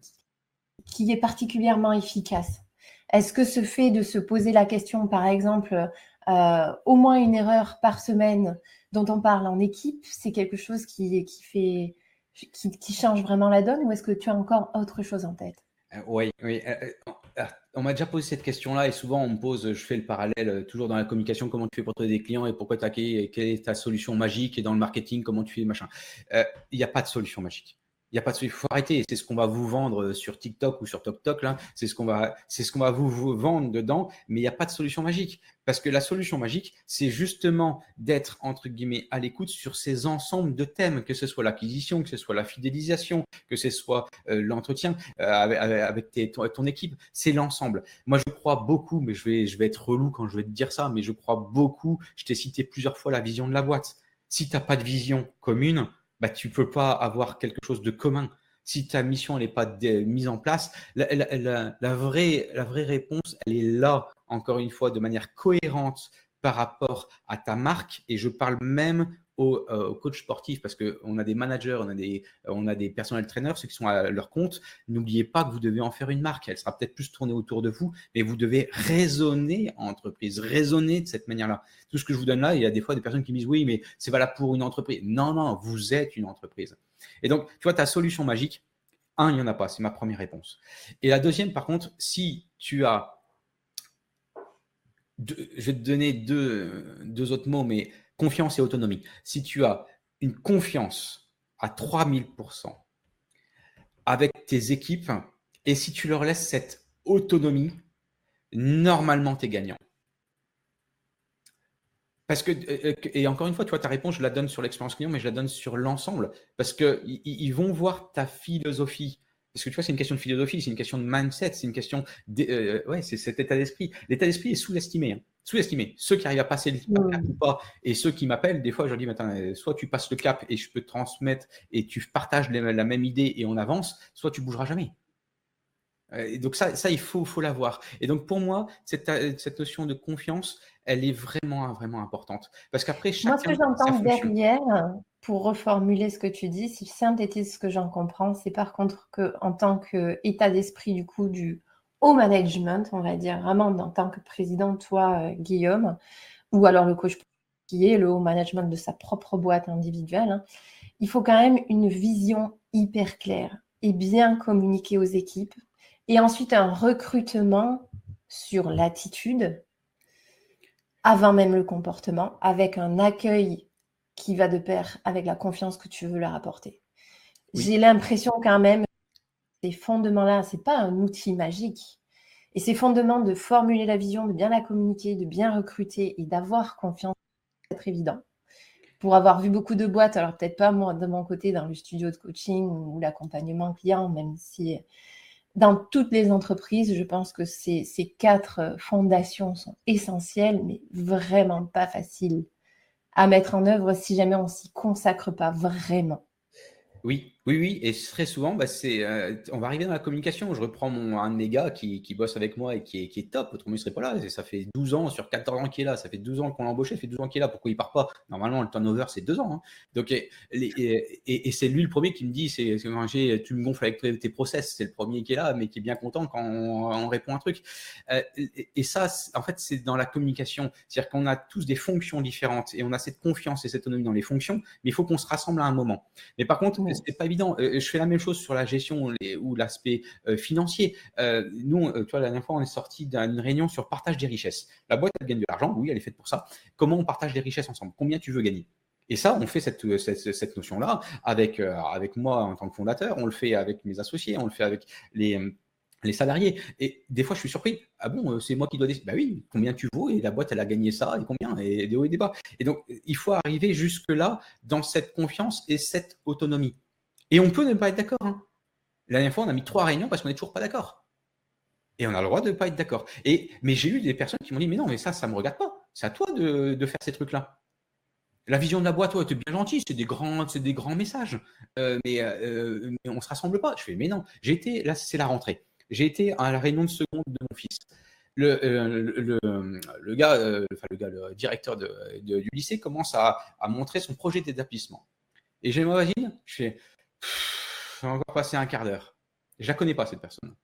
qui est particulièrement efficace Est-ce que ce fait de se poser la question, par exemple, euh, au moins une erreur par semaine dont on parle en équipe, c'est quelque chose qui, qui fait qui, change vraiment la donne ou est-ce que tu as encore autre chose en tête? Euh, Oui, oui. Euh, on m'a déjà posé cette question-là et souvent on me pose, je fais le parallèle toujours dans la communication, comment tu fais pour trouver des clients et pourquoi tu as quelle est ta solution magique et dans le marketing, comment tu fais machin. Il n'y a pas de solution magique. Il n'y a pas de il faut arrêter. C'est ce qu'on va vous vendre sur TikTok ou sur TokTok. C'est ce qu'on va, c'est ce qu'on va vous, vendre dedans. Mais il n'y a pas de solution magique parce que la solution magique, c'est justement d'être entre guillemets à l'écoute sur ces ensembles de thèmes, que ce soit l'acquisition, que ce soit la fidélisation, que ce soit euh, l'entretien euh, avec, ton, équipe. C'est l'ensemble. Moi, je crois beaucoup, mais je vais, je vais être relou quand je vais te dire ça, mais je crois beaucoup. Je t'ai cité plusieurs fois la vision de la boîte. Si tu n'as pas de vision commune, bah, tu ne peux pas avoir quelque chose de commun. Si ta mission n'est pas mise en place, la, vraie, la vraie réponse, elle est là, encore une fois, de manière cohérente par rapport à ta marque. Et je parle même euh, aux, sportifs parce qu'on a des managers, on a des, on a des personnels trainers, ceux qui sont à leur compte. N'oubliez pas que vous devez en faire une marque. Elle sera peut-être plus tournée autour de vous, mais vous devez raisonner en entreprise, raisonner de cette manière-là. Tout ce que je vous donne là, il y a des fois des personnes qui me disent oui, mais c'est valable pour une entreprise. Non, non, vous êtes une entreprise. Et donc, tu vois, ta solution magique, un, il n'y en a pas. C'est ma première réponse. Et la deuxième, par contre, si tu as je vais te donner deux, deux, autres mots, mais confiance et autonomie. Si tu as une confiance à 3000% avec tes équipes, et si tu leur laisses cette autonomie, normalement, tu es gagnant. Parce que, euh, euh, et encore une fois, tu vois, ta réponse, je la donne sur l'expérience client, mais je la donne sur l'ensemble. Parce qu'ils vont voir ta philosophie. Parce que tu vois, c'est une question de philosophie, c'est une question de mindset, c'est une question. Euh, ouais, c'est cet état d'esprit. L'état d'esprit est sous-estimé. Hein sous-estimé. Ceux qui arrivent à passer le cap ou pas, et ceux qui m'appellent, des fois, je leur dis, soit tu passes le cap et je peux te transmettre et tu partages la même idée et on avance, soit tu bougeras jamais. Et donc ça, ça il faut, faut l'avoir. Et donc pour moi, cette, cette, notion de confiance, elle est vraiment, vraiment importante. Parce qu'après, Moi, ce que j'entends derrière, pour reformuler ce que tu dis, si je synthétise ce que j'en comprends, c'est par contre que en tant qu'état d'esprit du coup du au management, on va dire, vraiment en tant que président, toi, euh, Guillaume, ou alors le coach qui est le haut management de sa propre boîte individuelle, hein, il faut quand même une vision hyper claire et bien communiquer aux équipes. Et ensuite, un recrutement sur l'attitude, avant même le comportement, avec un accueil qui va de pair avec la confiance que tu veux leur apporter. J'ai l'impression quand même ces fondements-là, ce n'est pas un outil magique. Et ces fondements de formuler la vision, de bien la communiquer, de bien recruter et d'avoir confiance, c'est évident. Pour avoir vu beaucoup de boîtes, alors peut-être pas moi de mon côté dans le studio de coaching ou l'accompagnement client, même si dans toutes les entreprises, je pense que ces, quatre fondations sont essentielles, mais vraiment pas faciles à mettre en œuvre si jamais on s'y consacre pas vraiment. Oui, oui, oui, et très souvent, bah, c'est, euh, on va arriver dans la communication. Je reprends mon, un de mes gars qui, qui bosse avec moi et qui est, qui est top, autrement il serait pas là. Et ça fait 12 ans sur 14 ans qu'il est là. Ça fait 12 ans qu'on l'a embauché, ça fait 12 ans qu'il est là. Pourquoi il part pas? Normalement, le turnover, c'est 2 ans. Hein. Donc, et, et, et c'est lui le premier qui me dit c'est, c'est tu me gonfles avec tes process. C'est le premier qui est là, mais qui est bien content quand on, on répond un truc. Euh, et, ça, en fait, c'est dans la communication. C'est-à-dire qu'on a tous des fonctions différentes et on a cette confiance et cette autonomie dans les fonctions, mais il faut qu'on se rassemble à un moment. Mais par contre, c'est pas Euh, je fais la même chose sur la gestion ou l'aspect euh, financier. Euh, nous, tu vois, la dernière fois, on est sorti d'une réunion sur partage des richesses. La boîte, elle gagne de l'argent, oui, elle est faite pour ça. Comment on partage des richesses ensemble? Combien tu veux gagner? Et ça, on fait cette, notion-là avec, avec moi en tant que fondateur, on le fait avec mes associés, on le fait avec les, les salariés. Et des fois, je suis surpris. Ah bon, c'est moi qui dois décider. Bah oui, combien tu vaux? Et la boîte, elle a gagné ça, et combien? Et des hauts et des bas. Et donc, il faut arriver jusque-là dans cette confiance et cette autonomie. Et on peut ne pas être d'accord. Hein. La dernière fois, on a mis trois réunions parce qu'on n'est toujours pas d'accord. Et on a le droit de ne pas être d'accord. Et, mais j'ai eu des personnes qui m'ont dit, mais non, mais ça, ça ne me regarde pas. C'est à toi de, faire ces trucs-là. La vision de la boîte, toi, tu es bien gentil, c'est des grands, c'est des grands messages. Euh, euh, mais, on ne se rassemble pas. Je fais, mais non, été, là, c'est la rentrée. J'ai été à la réunion de seconde de mon fils. Le, euh, le, gars, enfin, le gars, le directeur du lycée commence à, à montrer son projet d'établissement. Et j'ai ma voisine, je fais, vais encore passer un quart d'heure. Je la connais pas, cette personne.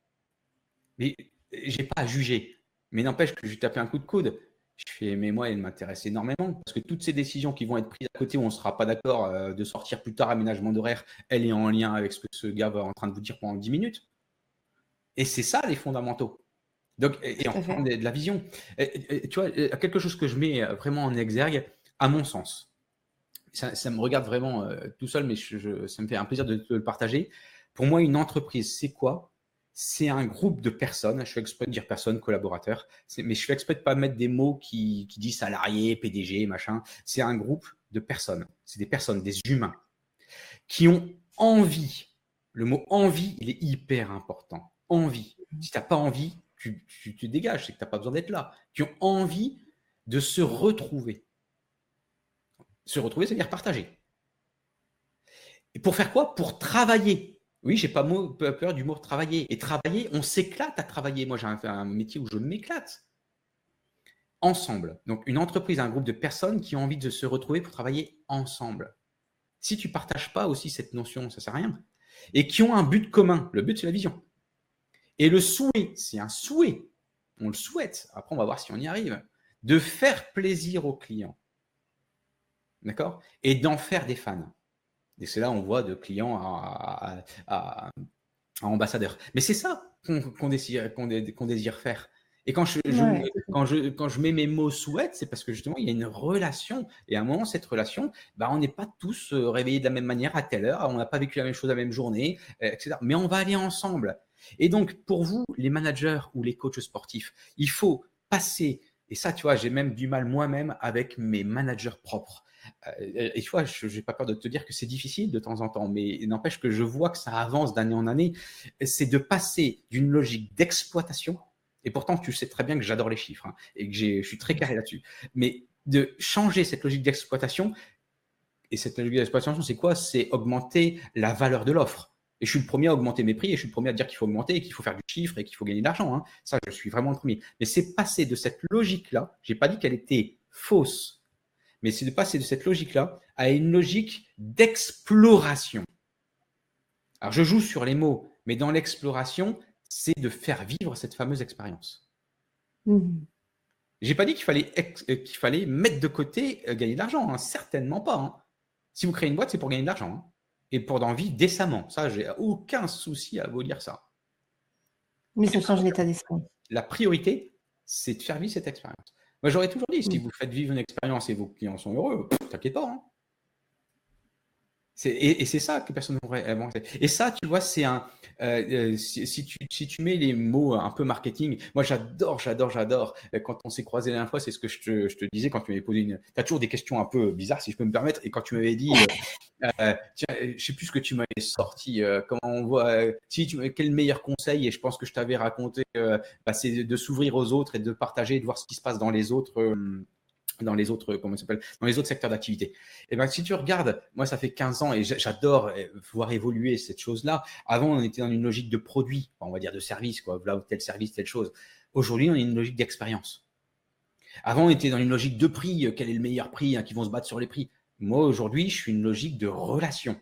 Mais j'ai pas à juger. Mais n'empêche que je lui tapé un coup de coude. Je fais, mais moi, elle m'intéresse énormément parce que toutes ces décisions qui vont être prises à côté où on ne sera pas d'accord euh, de sortir plus tard, aménagement d'horaire, elle est en lien avec ce que ce gars va en train de vous dire pendant 10 minutes. Et c'est ça les fondamentaux. Donc, et, en de, de la vision. tu vois, quelque chose que je mets vraiment en exergue, à mon sens, ça, me regarde vraiment euh, tout seul, mais ça me fait un plaisir de, le partager. Pour moi, une entreprise, c'est quoi? C'est un groupe de personnes. Je fais exprès de dire personne, collaborateur, mais je fais exprès de pas mettre des mots qui, disent salarié, PDG, machin. C'est un groupe de personnes. C'est des personnes, des humains qui ont envie. Le mot envie, il est hyper important. Envie. Si tu n'as pas envie, tu, tu, tu dégages, c'est que tu n'as pas besoin d'être là. Qui ont envie de se retrouver se retrouver, c'est-à-dire partager. Et pour faire quoi? Pour travailler. Oui, j'ai pas peur du mot travailler. Et travailler, on s'éclate à travailler. Moi, j'ai un, métier où je m'éclate. Ensemble. Donc, une entreprise, un groupe de personnes qui ont envie de se retrouver pour travailler ensemble. Si tu partages pas aussi cette notion, ça sert à rien. Et qui ont un but commun. Le but, c'est la vision. Et le souhait, c'est un souhait. On le souhaite. Après, on va voir si on y arrive. De faire plaisir aux clients. D'accord? Et d'en faire des fans. Et c'est là on voit de clients à, ambassadeurs. Mais c'est ça qu'on désire, désire, faire. Et quand je, quand, je, quand je mets mes mots souhaitent, c'est parce que justement, il y a une relation. Et à un moment, cette relation, bah, on n'est pas tous euh, réveillés de la même manière à telle heure, on n'a pas vécu la même chose la même journée, euh, etc. Mais on va aller ensemble. Et donc, pour vous, les managers ou les coachs sportifs, il faut passer, et ça, tu vois, j'ai même du mal moi-même avec mes managers propres. Euh, et tu vois, je n'ai pas peur de te dire que c'est difficile de temps en temps, mais n'empêche que je vois que ça avance d'année en année. C'est de passer d'une logique d'exploitation, et pourtant tu sais très bien que j'adore les chiffres hein, et que je suis très carré là-dessus, mais de changer cette logique d'exploitation. Et cette logique d'exploitation, c'est quoi? C'est augmenter la valeur de l'offre. Et je suis le premier à augmenter mes prix et je suis le premier à dire qu'il faut augmenter, qu'il faut faire du chiffre et qu'il faut gagner de l'argent. Hein. Ça, je suis vraiment le premier. Mais c'est passer de cette logique-là. J'ai pas dit qu'elle était fausse mais c'est de passer de cette logique-là à une logique d'exploration. Alors je joue sur les mots, mais dans l'exploration, c'est de faire vivre cette fameuse expérience. Je mmh. J'ai pas dit qu'il fallait, euh, qu'il fallait mettre de côté euh, gagner de l'argent, hein. certainement pas. Hein. Si vous créez une boîte, c'est pour gagner de l'argent hein. et pour d'en vivre décemment. Ça, j'ai aucun souci à vous dire ça. Mais ça change l'état d'esprit. La priorité, c'est de faire vivre cette expérience. Moi, j'aurais toujours dit, si mm. vous faites vivre une expérience et vos clients sont heureux, t'inquiète pas. Hein. Et, c'est ça que personne n'aurait inventé. Et ça, tu vois, c'est un. Euh, euh, si, tu, si, tu, mets les mots un peu marketing, moi j'adore, j'adore, j'adore. Euh, quand on s'est croisé la dernière fois, c'est ce que je te, je te, disais quand tu m'avais posé une. Tu as toujours des questions un peu bizarres, si je peux me permettre. Et quand tu m'avais dit, tiens, je sais plus ce que tu m'avais sorti, comment on voit, si tu, quel meilleur conseil, et je pense que je t'avais raconté, bah, c'est de s'ouvrir aux autres et de partager, de voir ce qui se passe dans les autres dans les autres, comment s'appelle, dans les autres secteurs d'activité. Et eh ben, si tu regardes, moi, ça fait 15 ans et j'adore eh, voir évoluer cette chose-là. Avant, on était dans une logique de produit, on va dire de service, quoi, tel service, telle chose. Aujourd'hui, on est une logique d'expérience. Avant, on était dans une logique de prix, euh, quel est le meilleur prix, hein, qui vont se battre sur les prix. Moi, aujourd'hui, je suis une logique de relation.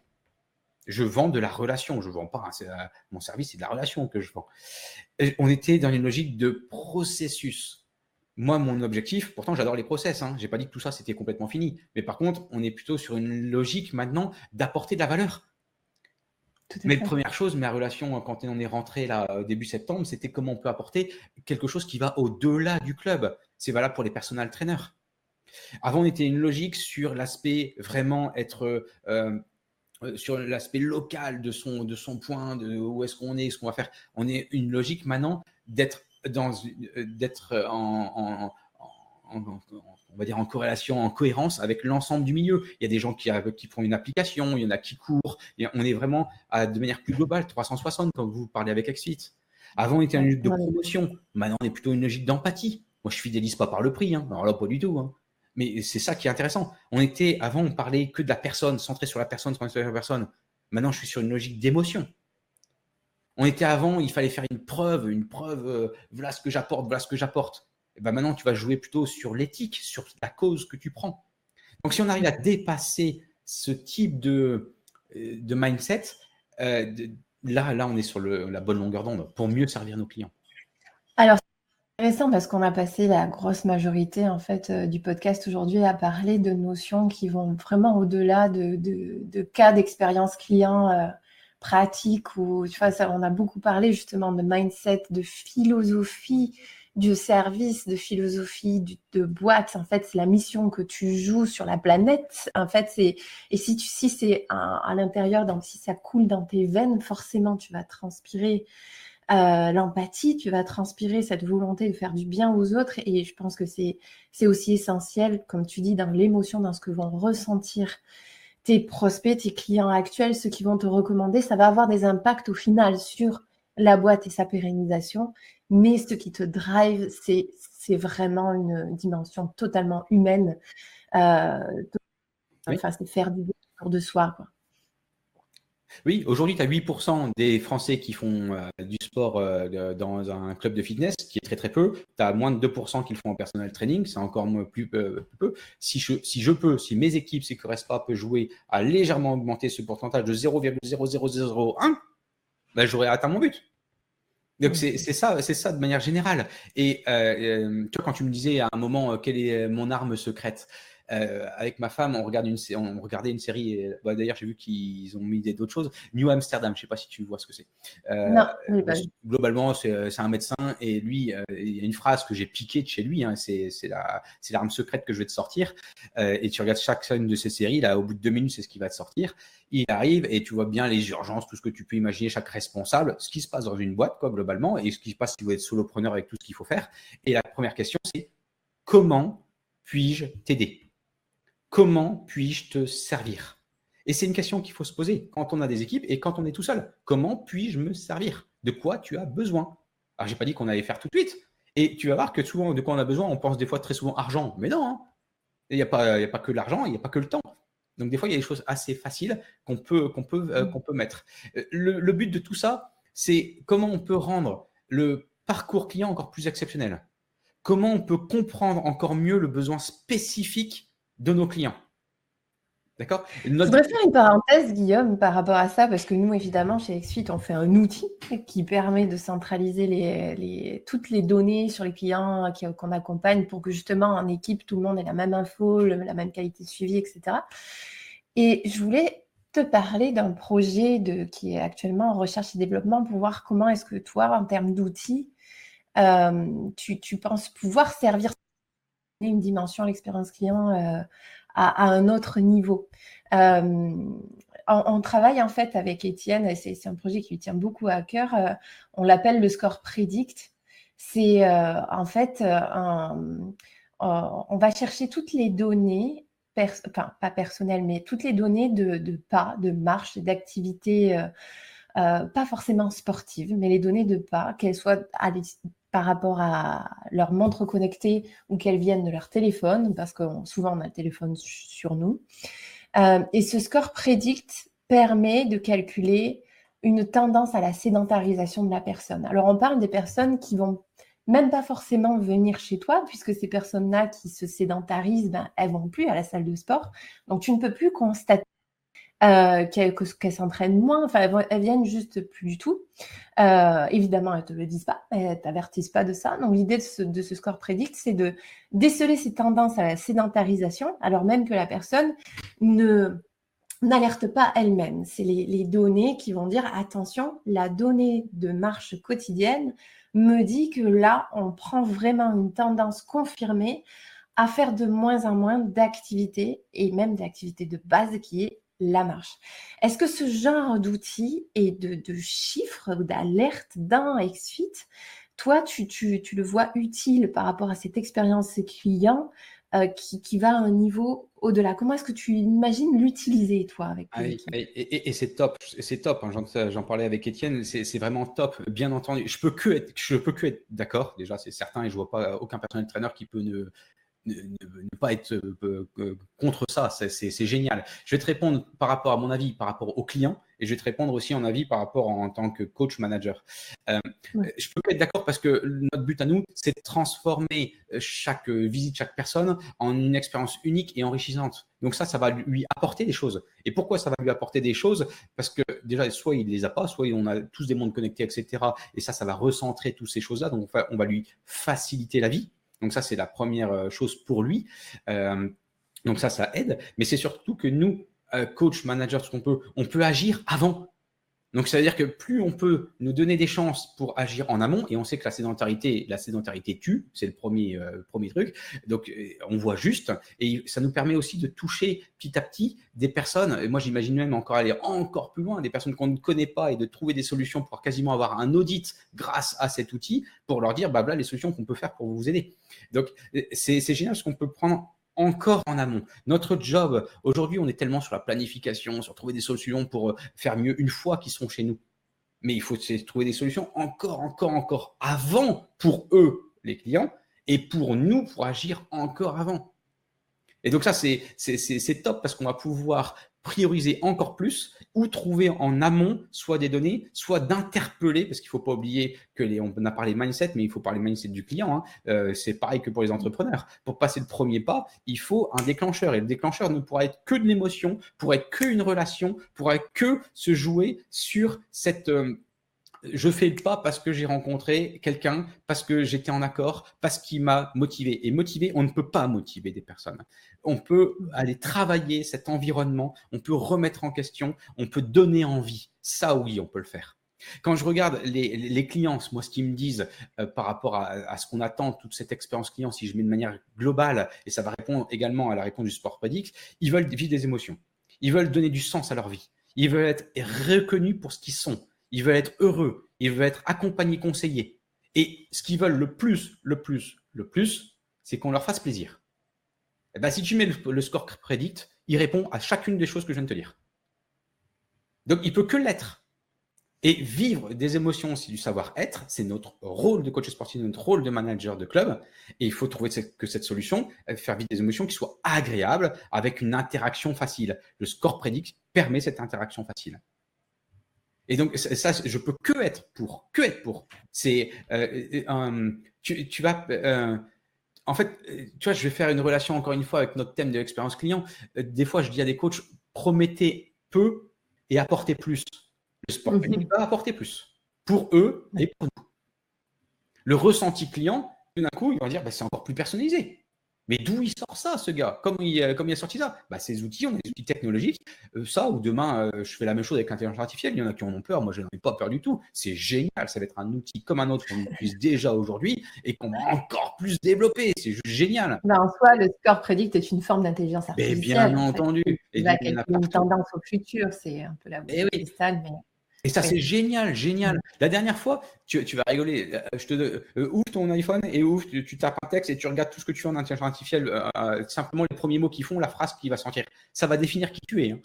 Je vends de la relation, je vends pas, hein, mon service, c'est de la relation que je vends. on était dans une logique de processus moi, mon objectif, pourtant j'adore les process, hein, j'ai pas dit que tout ça c'était complètement fini, mais par contre, on est plutôt sur une logique maintenant d'apporter de la valeur. Mais la première chose, ma relation quand on est rentré là début septembre, c'était comment on peut apporter quelque chose qui va au-delà du club. C'est valable pour les personal trainers. Avant, on était une logique sur l'aspect vraiment être euh, euh, sur l'aspect local de son, de son point, de où est-ce qu'on est, ce qu'on va faire. On est une logique maintenant d'être euh, d'être en, on va dire en corrélation, en cohérence avec l'ensemble du milieu. Il y a des gens qui, qui font une application, il y en a qui courent. Et on est vraiment à, de manière plus globale, 360 quand vous parlez avec XFIT. Avant, on était une logique de promotion. Maintenant, on est plutôt une logique d'empathie. Moi, je fidélise pas par le prix. Hein. Alors là, pas du tout. Hein. Mais c'est ça qui est intéressant. On était, avant, on parlait que de la personne, centré sur la personne, centré sur la personne. Maintenant, je suis sur une logique d'émotion. On était avant, il fallait faire une preuve, une preuve, euh, voilà ce que j'apporte, voilà ce que j'apporte. Et ben maintenant, tu vas jouer plutôt sur l'éthique, sur la cause que tu prends. Donc, si on arrive à dépasser ce type de, euh, de mindset, euh, là, là, on est sur la bonne longueur d'onde pour mieux servir nos clients. Alors, c'est intéressant parce qu'on a passé la grosse majorité en fait du podcast aujourd'hui à parler de notions qui vont vraiment au-delà de, de, cas d'expérience client pratique ou tu vois, ça, on a beaucoup parlé justement de mindset, de philosophie du service, de philosophie de boîte. En fait, c'est la mission que tu joues sur la planète. En fait, c'est et si tu si c'est à l'intérieur, donc si ça coule dans tes veines, forcément, tu vas transpirer euh, l'empathie, tu vas transpirer cette volonté de faire du bien aux autres. Et je pense que c'est c'est aussi essentiel, comme tu dis, dans l'émotion, dans ce que vont ressentir tes prospects, tes clients actuels, ceux qui vont te recommander, ça va avoir des impacts au final sur la boîte et sa pérennisation. Mais ce qui te drive, c'est, c'est vraiment une dimension totalement humaine. Euh, enfin, c'est faire du bien autour de soi. Quoi. Oui, aujourd'hui, tu as 8% des Français qui font euh, du sport euh, dans un club de fitness, qui est très très peu. Tu as moins de 2% qui le font en personnel training, c'est encore plus, peu. Si je, si je peux, si mes équipes reste pas peuvent jouer à légèrement augmenter ce pourcentage de 0,0001, ben, j'aurais atteint mon but. Donc c'est ça, c'est ça de manière générale. Et euh, tu vois, quand tu me disais à un moment quelle est mon arme secrète, euh, avec ma femme, on, regarde une, on regardait une série. Bah, d'ailleurs, j'ai vu qu'ils ont mis d'autres choses. New Amsterdam, je ne sais pas si tu vois ce que c'est. Euh, non, globalement, c'est un médecin et lui, euh, il y a une phrase que j'ai piquée de chez lui. Hein, c'est l'arme secrète que je vais te sortir. et tu regardes chaque scène de ces séries. Là, au bout de deux minutes, c'est ce qui va te sortir. Il arrive et tu vois bien les urgences, tout ce que tu peux imaginer, chaque responsable, ce qui se passe dans une boîte, quoi, globalement, et ce qui se passe si vous êtes solopreneur avec tout ce qu'il faut faire. Et la première question, c'est comment puis-je t'aider? Comment puis-je te servir? Et c'est une question qu'il faut se poser quand on a des équipes et quand on est tout seul. Comment puis-je me servir? De quoi tu as besoin? Alors, j'ai pas dit qu'on allait faire tout de suite. Et tu vas voir que souvent, de quoi on a besoin, on pense des fois très souvent argent. Mais non, hein. il n'y a, pas, a pas que l'argent, il n'y a pas que le temps. Donc, des fois, il y a des choses assez faciles qu'on peut, qu'on peut, euh, qu'on peut mettre. Euh, le, le but de tout ça, c'est comment on peut rendre le parcours client encore plus exceptionnel? Comment on peut comprendre encore mieux le besoin spécifique de nos clients. D'accord? Je voudrais faire une parenthèse, Guillaume, par rapport à ça, parce que nous, évidemment, chez XFIT, on fait un outil qui permet de centraliser toutes les données sur les clients qu'on accompagne pour que justement, en équipe, tout le monde ait la même info, la même qualité de suivi, etc. Et je voulais te parler d'un projet qui est actuellement en recherche et développement pour voir comment est-ce que toi, en termes d'outils, euh, tu penses pouvoir servir une dimension l'expérience client euh, à, un autre niveau. Euh, on, travaille en fait avec Étienne, c'est un projet qui lui tient beaucoup à cœur. on l'appelle le score Predict. C'est en fait, on va chercher toutes les données enfin pas personnelles, mais toutes les données de, pas, de marche, d'activité, pas forcément sportive, mais les données de pas, qu'elles soient par rapport à leur montre connectée ou qu'elles viennent de leur téléphone, parce que souvent on a le téléphone sur nous. et ce score prédicte permet de calculer une tendance à la sédentarisation de la personne. Alors on parle des personnes qui vont même pas forcément venir chez toi, puisque ces personnes-là qui se sédentarisent, ben, elles vont plus à la salle de sport. Donc, tu ne peux plus constater euh, qu'elles s'entraînent moins, enfin, elles, viennent juste plus du tout. Euh, évidemment, elles ne te le disent pas, elles t'avertissent pas de ça. Donc, l'idée de ce, score prédict, c'est de déceler ces tendances à la sédentarisation, alors même que la personne ne n'alerte pas elle-même. C'est les données qui vont dire attention, la donnée de marche quotidienne me dit que là, on prend vraiment une tendance confirmée à faire de moins en moins d'activités et même d'activités de base qui est la marche. Est-ce que ce genre d'outils et de, chiffres ou d'alertes d'un X-Suite, toi, tu, tu, le vois utile par rapport à cette expérience client euh, qui, va à un niveau au-delà? Comment est-ce que tu imagines l'utiliser, toi, avec ah, Et, c'est top, c'est top. Hein, j'en parlais avec Étienne, c'est vraiment top, bien entendu. Je peux que être, je peux que être d'accord. Déjà, c'est certain, et je vois pas aucun personnel traîneur qui peut ne, ne, pas être euh, euh, contre ça, c'est génial. Je vais te répondre par rapport à mon avis, par rapport au client, et je vais te répondre aussi en avis par rapport en, tant que coach manager. Euh, je peux être d'accord parce que notre but à nous, c'est de transformer chaque visite, chaque personne en une expérience unique et enrichissante. Donc ça, ça va lui apporter des choses. Et pourquoi ça va lui apporter des choses? Parce que déjà, soit il les a pas, soit on a tous des mondes connectés, etc. Et ça, ça va recentrer toutes ces choses-là. Donc on va lui faciliter la vie. Donc ça, c'est la première euh, chose pour lui. Euh, donc ça, ça aide. Mais c'est surtout que nous, euh, coach, manager, on peut agir avant. Donc, ça veut dire que plus on peut nous donner des chances pour agir en amont, et on sait que la sédentarité, la sédentarité tue, c'est le premier, euh, premier truc. Donc, euh, on voit juste, et ça nous permet aussi de toucher petit à petit des personnes. Et moi, j'imagine même encore aller encore plus loin, des personnes qu'on ne connaît pas, et de trouver des solutions pour quasiment avoir un audit grâce à cet outil pour leur dire, bah voilà les solutions qu'on peut faire pour vous aider. Donc, euh, c'est génial parce qu'on peut prendre encore en amont. Notre job, aujourd'hui, on est tellement sur la planification, sur trouver des solutions pour euh, faire mieux une fois qu'ils sont chez nous. Mais il faut trouver des solutions encore, encore, encore avant pour eux, les clients, et pour nous, pour agir encore avant. Et donc ça, c'est top parce qu'on va pouvoir prioriser encore plus ou trouver en amont soit des données, soit d'interpeller, parce qu'il ne faut pas oublier que les, on a parlé mindset, mais il faut parler mindset du client. Hein. Euh, c'est pareil que pour les entrepreneurs. Pour passer le premier pas, il faut un déclencheur. Et le déclencheur ne pourra être que de l'émotion, pourra être qu'une relation, pourra être que se jouer sur cette, euh, je fais pas parce que j'ai rencontré quelqu'un, parce que j'étais en accord, parce qu'il m'a motivé. Et motivé, on ne peut pas motiver des personnes. On peut aller travailler cet environnement, on peut remettre en question, on peut donner envie. Ça, oui, on peut le faire. Quand je regarde les, clients, moi, ce qu'ils me disent euh, par rapport à, ce qu'on attend, toute cette expérience client, si je mets de manière globale, et ça va répondre également à la réponse du sport ils veulent vivre des émotions. Ils veulent donner du sens à leur vie. Ils veulent être reconnus pour ce qu'ils sont ils veulent être heureux, ils veulent être accompagnés, conseillés. Et ce qu'ils veulent le plus, le plus, le plus, c'est qu'on leur fasse plaisir. Eh ben, si tu mets le, score prédicte, il répond à chacune des choses que je viens de te dire. Donc, il peut que l'être. Et vivre des émotions aussi du savoir-être, c'est notre rôle de coach sportif, notre rôle de manager de club. Et il faut trouver que cette solution, euh, faire vivre des émotions qui soient agréables avec une interaction facile. Le score prédicte permet cette interaction facile. Et donc, ça, je peux que être pour, que être pour. C'est, euh, euh tu, tu, vas, euh, en fait, tu vois, je vais faire une relation encore une fois avec notre thème de l'expérience client. Euh, des fois, je dis à des coachs, promettez peu et apportez plus. Le sport mm va apporter plus pour eux et pour nous. Le ressenti client, tout d'un coup, ils vont dire, bah, c'est encore plus personnalisé. Mais d'où il sort ça, ce gars? Comment il, euh, il a sorti ça? Bah, Ces outils, on a des outils technologiques. Euh, ça, ou demain, euh, je fais la même chose avec l'intelligence artificielle. Il y en a qui en ont peur. Moi, je n'en ai pas peur du tout. C'est génial. Ça va être un outil comme un autre qu'on utilise déjà aujourd'hui et qu'on va encore plus développer. C'est juste génial. Bah, en soi, le score prédict est une forme d'intelligence artificielle. Mais bien entendu. Il va une tendance au futur. C'est un peu la eh oui. mais et ça, c'est génial, génial. La dernière fois, tu, vas rigoler. Euh, je te euh, ouvre ton iPhone et ouvre, tu, tapes un texte et tu regardes tout ce que tu fais en intelligence artificielle, euh, simplement les premiers mots qu'ils font, la phrase qui va sortir. Ça va définir qui tu es. Hein.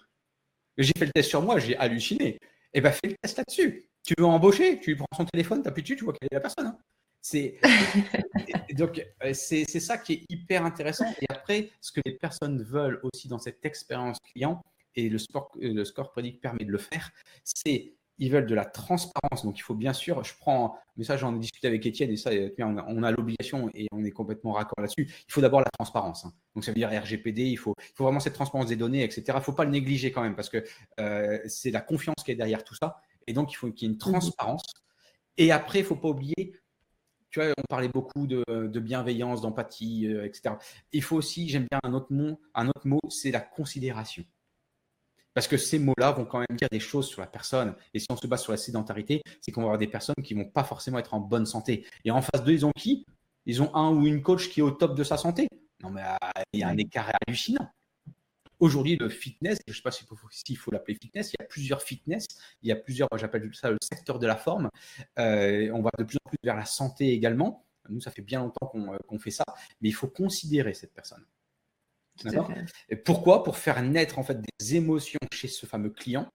J'ai fait le test sur moi, j'ai halluciné. Eh bien, fais le test là-dessus. Tu veux embaucher, tu prends son téléphone, tu appuies dessus, tu vois quelle est la personne. Hein. C'est donc c'est ça qui est hyper intéressant. Et après, ce que les personnes veulent aussi dans cette expérience client et le, sport, le score prédict permet de le faire, c'est ils veulent de la transparence. Donc, il faut bien sûr, je prends, mais ça, j'en ai discuté avec Étienne et ça, on a, l'obligation et on est complètement raccord là-dessus. Il faut d'abord la transparence. Hein. Donc, ça veut dire RGPD, il faut, il faut vraiment cette transparence des données, etc. Il ne faut pas le négliger quand même parce que euh, c'est la confiance qui est derrière tout ça. Et donc, il faut qu'il y ait une mmh transparence. Et après, il ne faut pas oublier, tu vois, on parlait beaucoup de, bienveillance, d'empathie, euh, etc. Il faut aussi, j'aime bien un autre mot, un autre mot, c'est la considération. Parce que ces mots-là vont quand même dire des choses sur la personne. Et si on se base sur la sédentarité, c'est qu'on va avoir des personnes qui vont pas forcément être en bonne santé. Et en face d'eux, ils ont qui? Ils ont un ou une coach qui est au top de sa santé. Non, mais euh, il y a un écart hallucinant. Aujourd'hui, le fitness, je ne sais pas s'il faut, l'appeler fitness, il y a plusieurs fitness, il y a plusieurs, j'appelle ça le secteur de la forme. Euh, on va de plus en plus vers la santé également. Nous, ça fait bien longtemps qu'on euh, fait ça, mais il faut considérer cette personne. Et pourquoi? Pour faire naître en fait des émotions chez ce fameux client.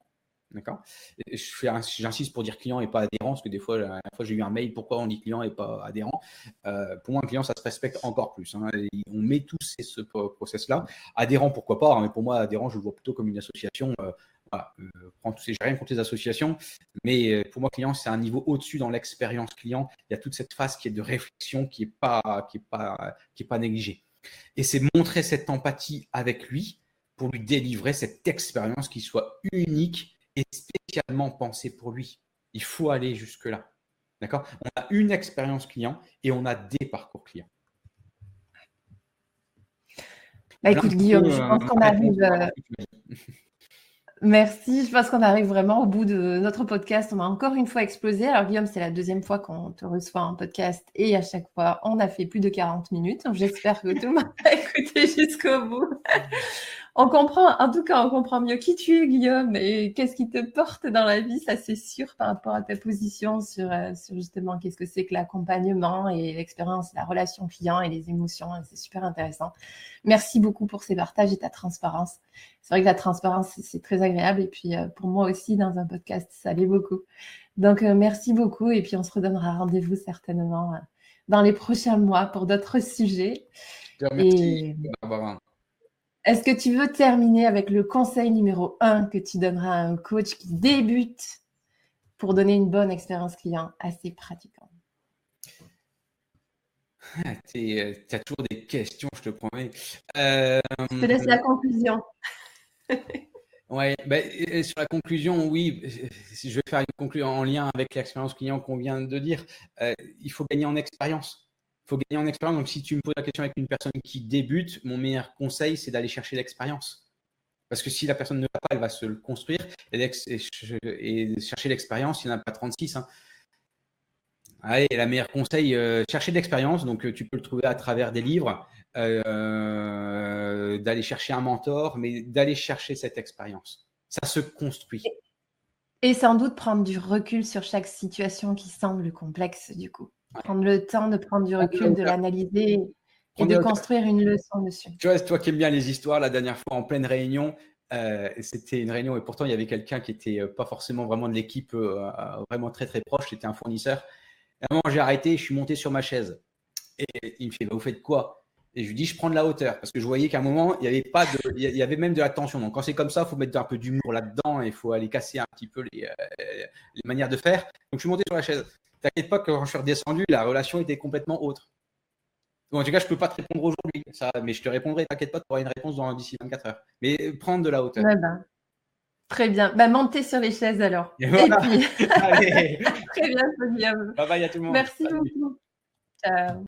D'accord? J'insiste pour dire client et pas adhérent, parce que des fois, la fois j'ai eu un mail, pourquoi on dit client et pas adhérent? Euh, Pour moi, un client, ça se respecte encore plus. Hein. on met tous ce process-là. Adhérent, pourquoi pas hein, Mais pour moi, adhérent, je le vois plutôt comme une association. Euh, voilà, euh, j'ai rien contre les associations, mais euh, pour moi, client, c'est un niveau au-dessus dans l'expérience client. Il y a toute cette phase qui est de réflexion qui n'est pas, qui est pas, qui est pas négligée. Et c'est montrer cette empathie avec lui pour lui délivrer cette expérience qui soit unique et spécialement pensée pour lui. Il faut aller jusque-là. D'accord? On a une expérience client et on a des parcours clients. Bah, écoute, Guillaume, je pense qu'on arrive. Merci. Je pense qu'on arrive vraiment au bout de notre podcast. On a encore une fois explosé. Alors, Guillaume, c'est la deuxième fois qu'on te reçoit en podcast et à chaque fois, on a fait plus de 40 minutes. J'espère que tout le monde a écouté jusqu'au bout. On comprend, en tout cas, on comprend mieux qui tu es, Guillaume, et qu'est-ce qui te porte dans la vie, ça c'est sûr, par rapport à ta position sur, euh, sur justement qu'est-ce que c'est que l'accompagnement et l'expérience, la relation client et les émotions. C'est super intéressant. Merci beaucoup pour ces partages et ta transparence. C'est vrai que la transparence, c'est très agréable, et puis euh, pour moi aussi, dans un podcast, ça l'est beaucoup. Donc, euh, merci beaucoup, et puis on se redonnera rendez-vous certainement dans les prochains mois pour d'autres sujets. Merci, est-ce que tu veux terminer avec le conseil numéro un que tu donneras à un coach qui débute pour donner une bonne expérience client à ses pratiquants? Ah, Tu euh, as toujours des questions, je te promets. je te laisse la conclusion. Oui, ben, sur la conclusion, oui, je vais faire une conclusion en lien avec l'expérience client qu'on vient de dire. Euh, il faut gagner en expérience faut gagner en expérience. Donc, si tu me poses la question avec une personne qui débute, mon meilleur conseil, c'est d'aller chercher l'expérience. Parce que si la personne ne va pas, elle va se le construire et, chercher l'expérience, il n'y en a pas 36. Hein. Allez, la meilleure conseil, euh, chercher de l'expérience. Donc, euh, tu peux le trouver à travers des livres, euh, d'aller chercher un mentor, mais d'aller chercher cette expérience. Ça se construit. Et sans doute prendre du recul sur chaque situation qui semble complexe, du coup. Prendre le temps de prendre du recul, de l'analyser et de construire une leçon dessus. Tu vois, toi qui aimes bien les histoires, la dernière fois en pleine réunion, euh, c'était une réunion et pourtant il y avait quelqu'un qui était euh, pas forcément vraiment de l'équipe, euh, vraiment très très proche, c'était un fournisseur. à un moment, j'ai arrêté, je suis monté sur ma chaise et il me fait bah, Vous faites quoi? Et je lui dis, je prends de la hauteur parce que je voyais qu'à un moment, il y avait pas de, il y avait même de la tension. Donc, quand c'est comme ça, il faut mettre un peu d'humour là-dedans et il faut aller casser un petit peu les, les, manières de faire. Donc, je suis monté sur la chaise. T'inquiète pas que quand je suis redescendu, la relation était complètement autre. Donc, en tout cas, je ne peux pas te répondre aujourd'hui, ça, mais je te répondrai, t'inquiète pas, tu auras une réponse d'ici 24 heures. Mais prendre de la hauteur. Ben, très bien. Bah, montez sur les chaises alors. Et, puis... Allez. très bien, Guillaume. Bye bye à tout le monde. Merci beaucoup. Ciao.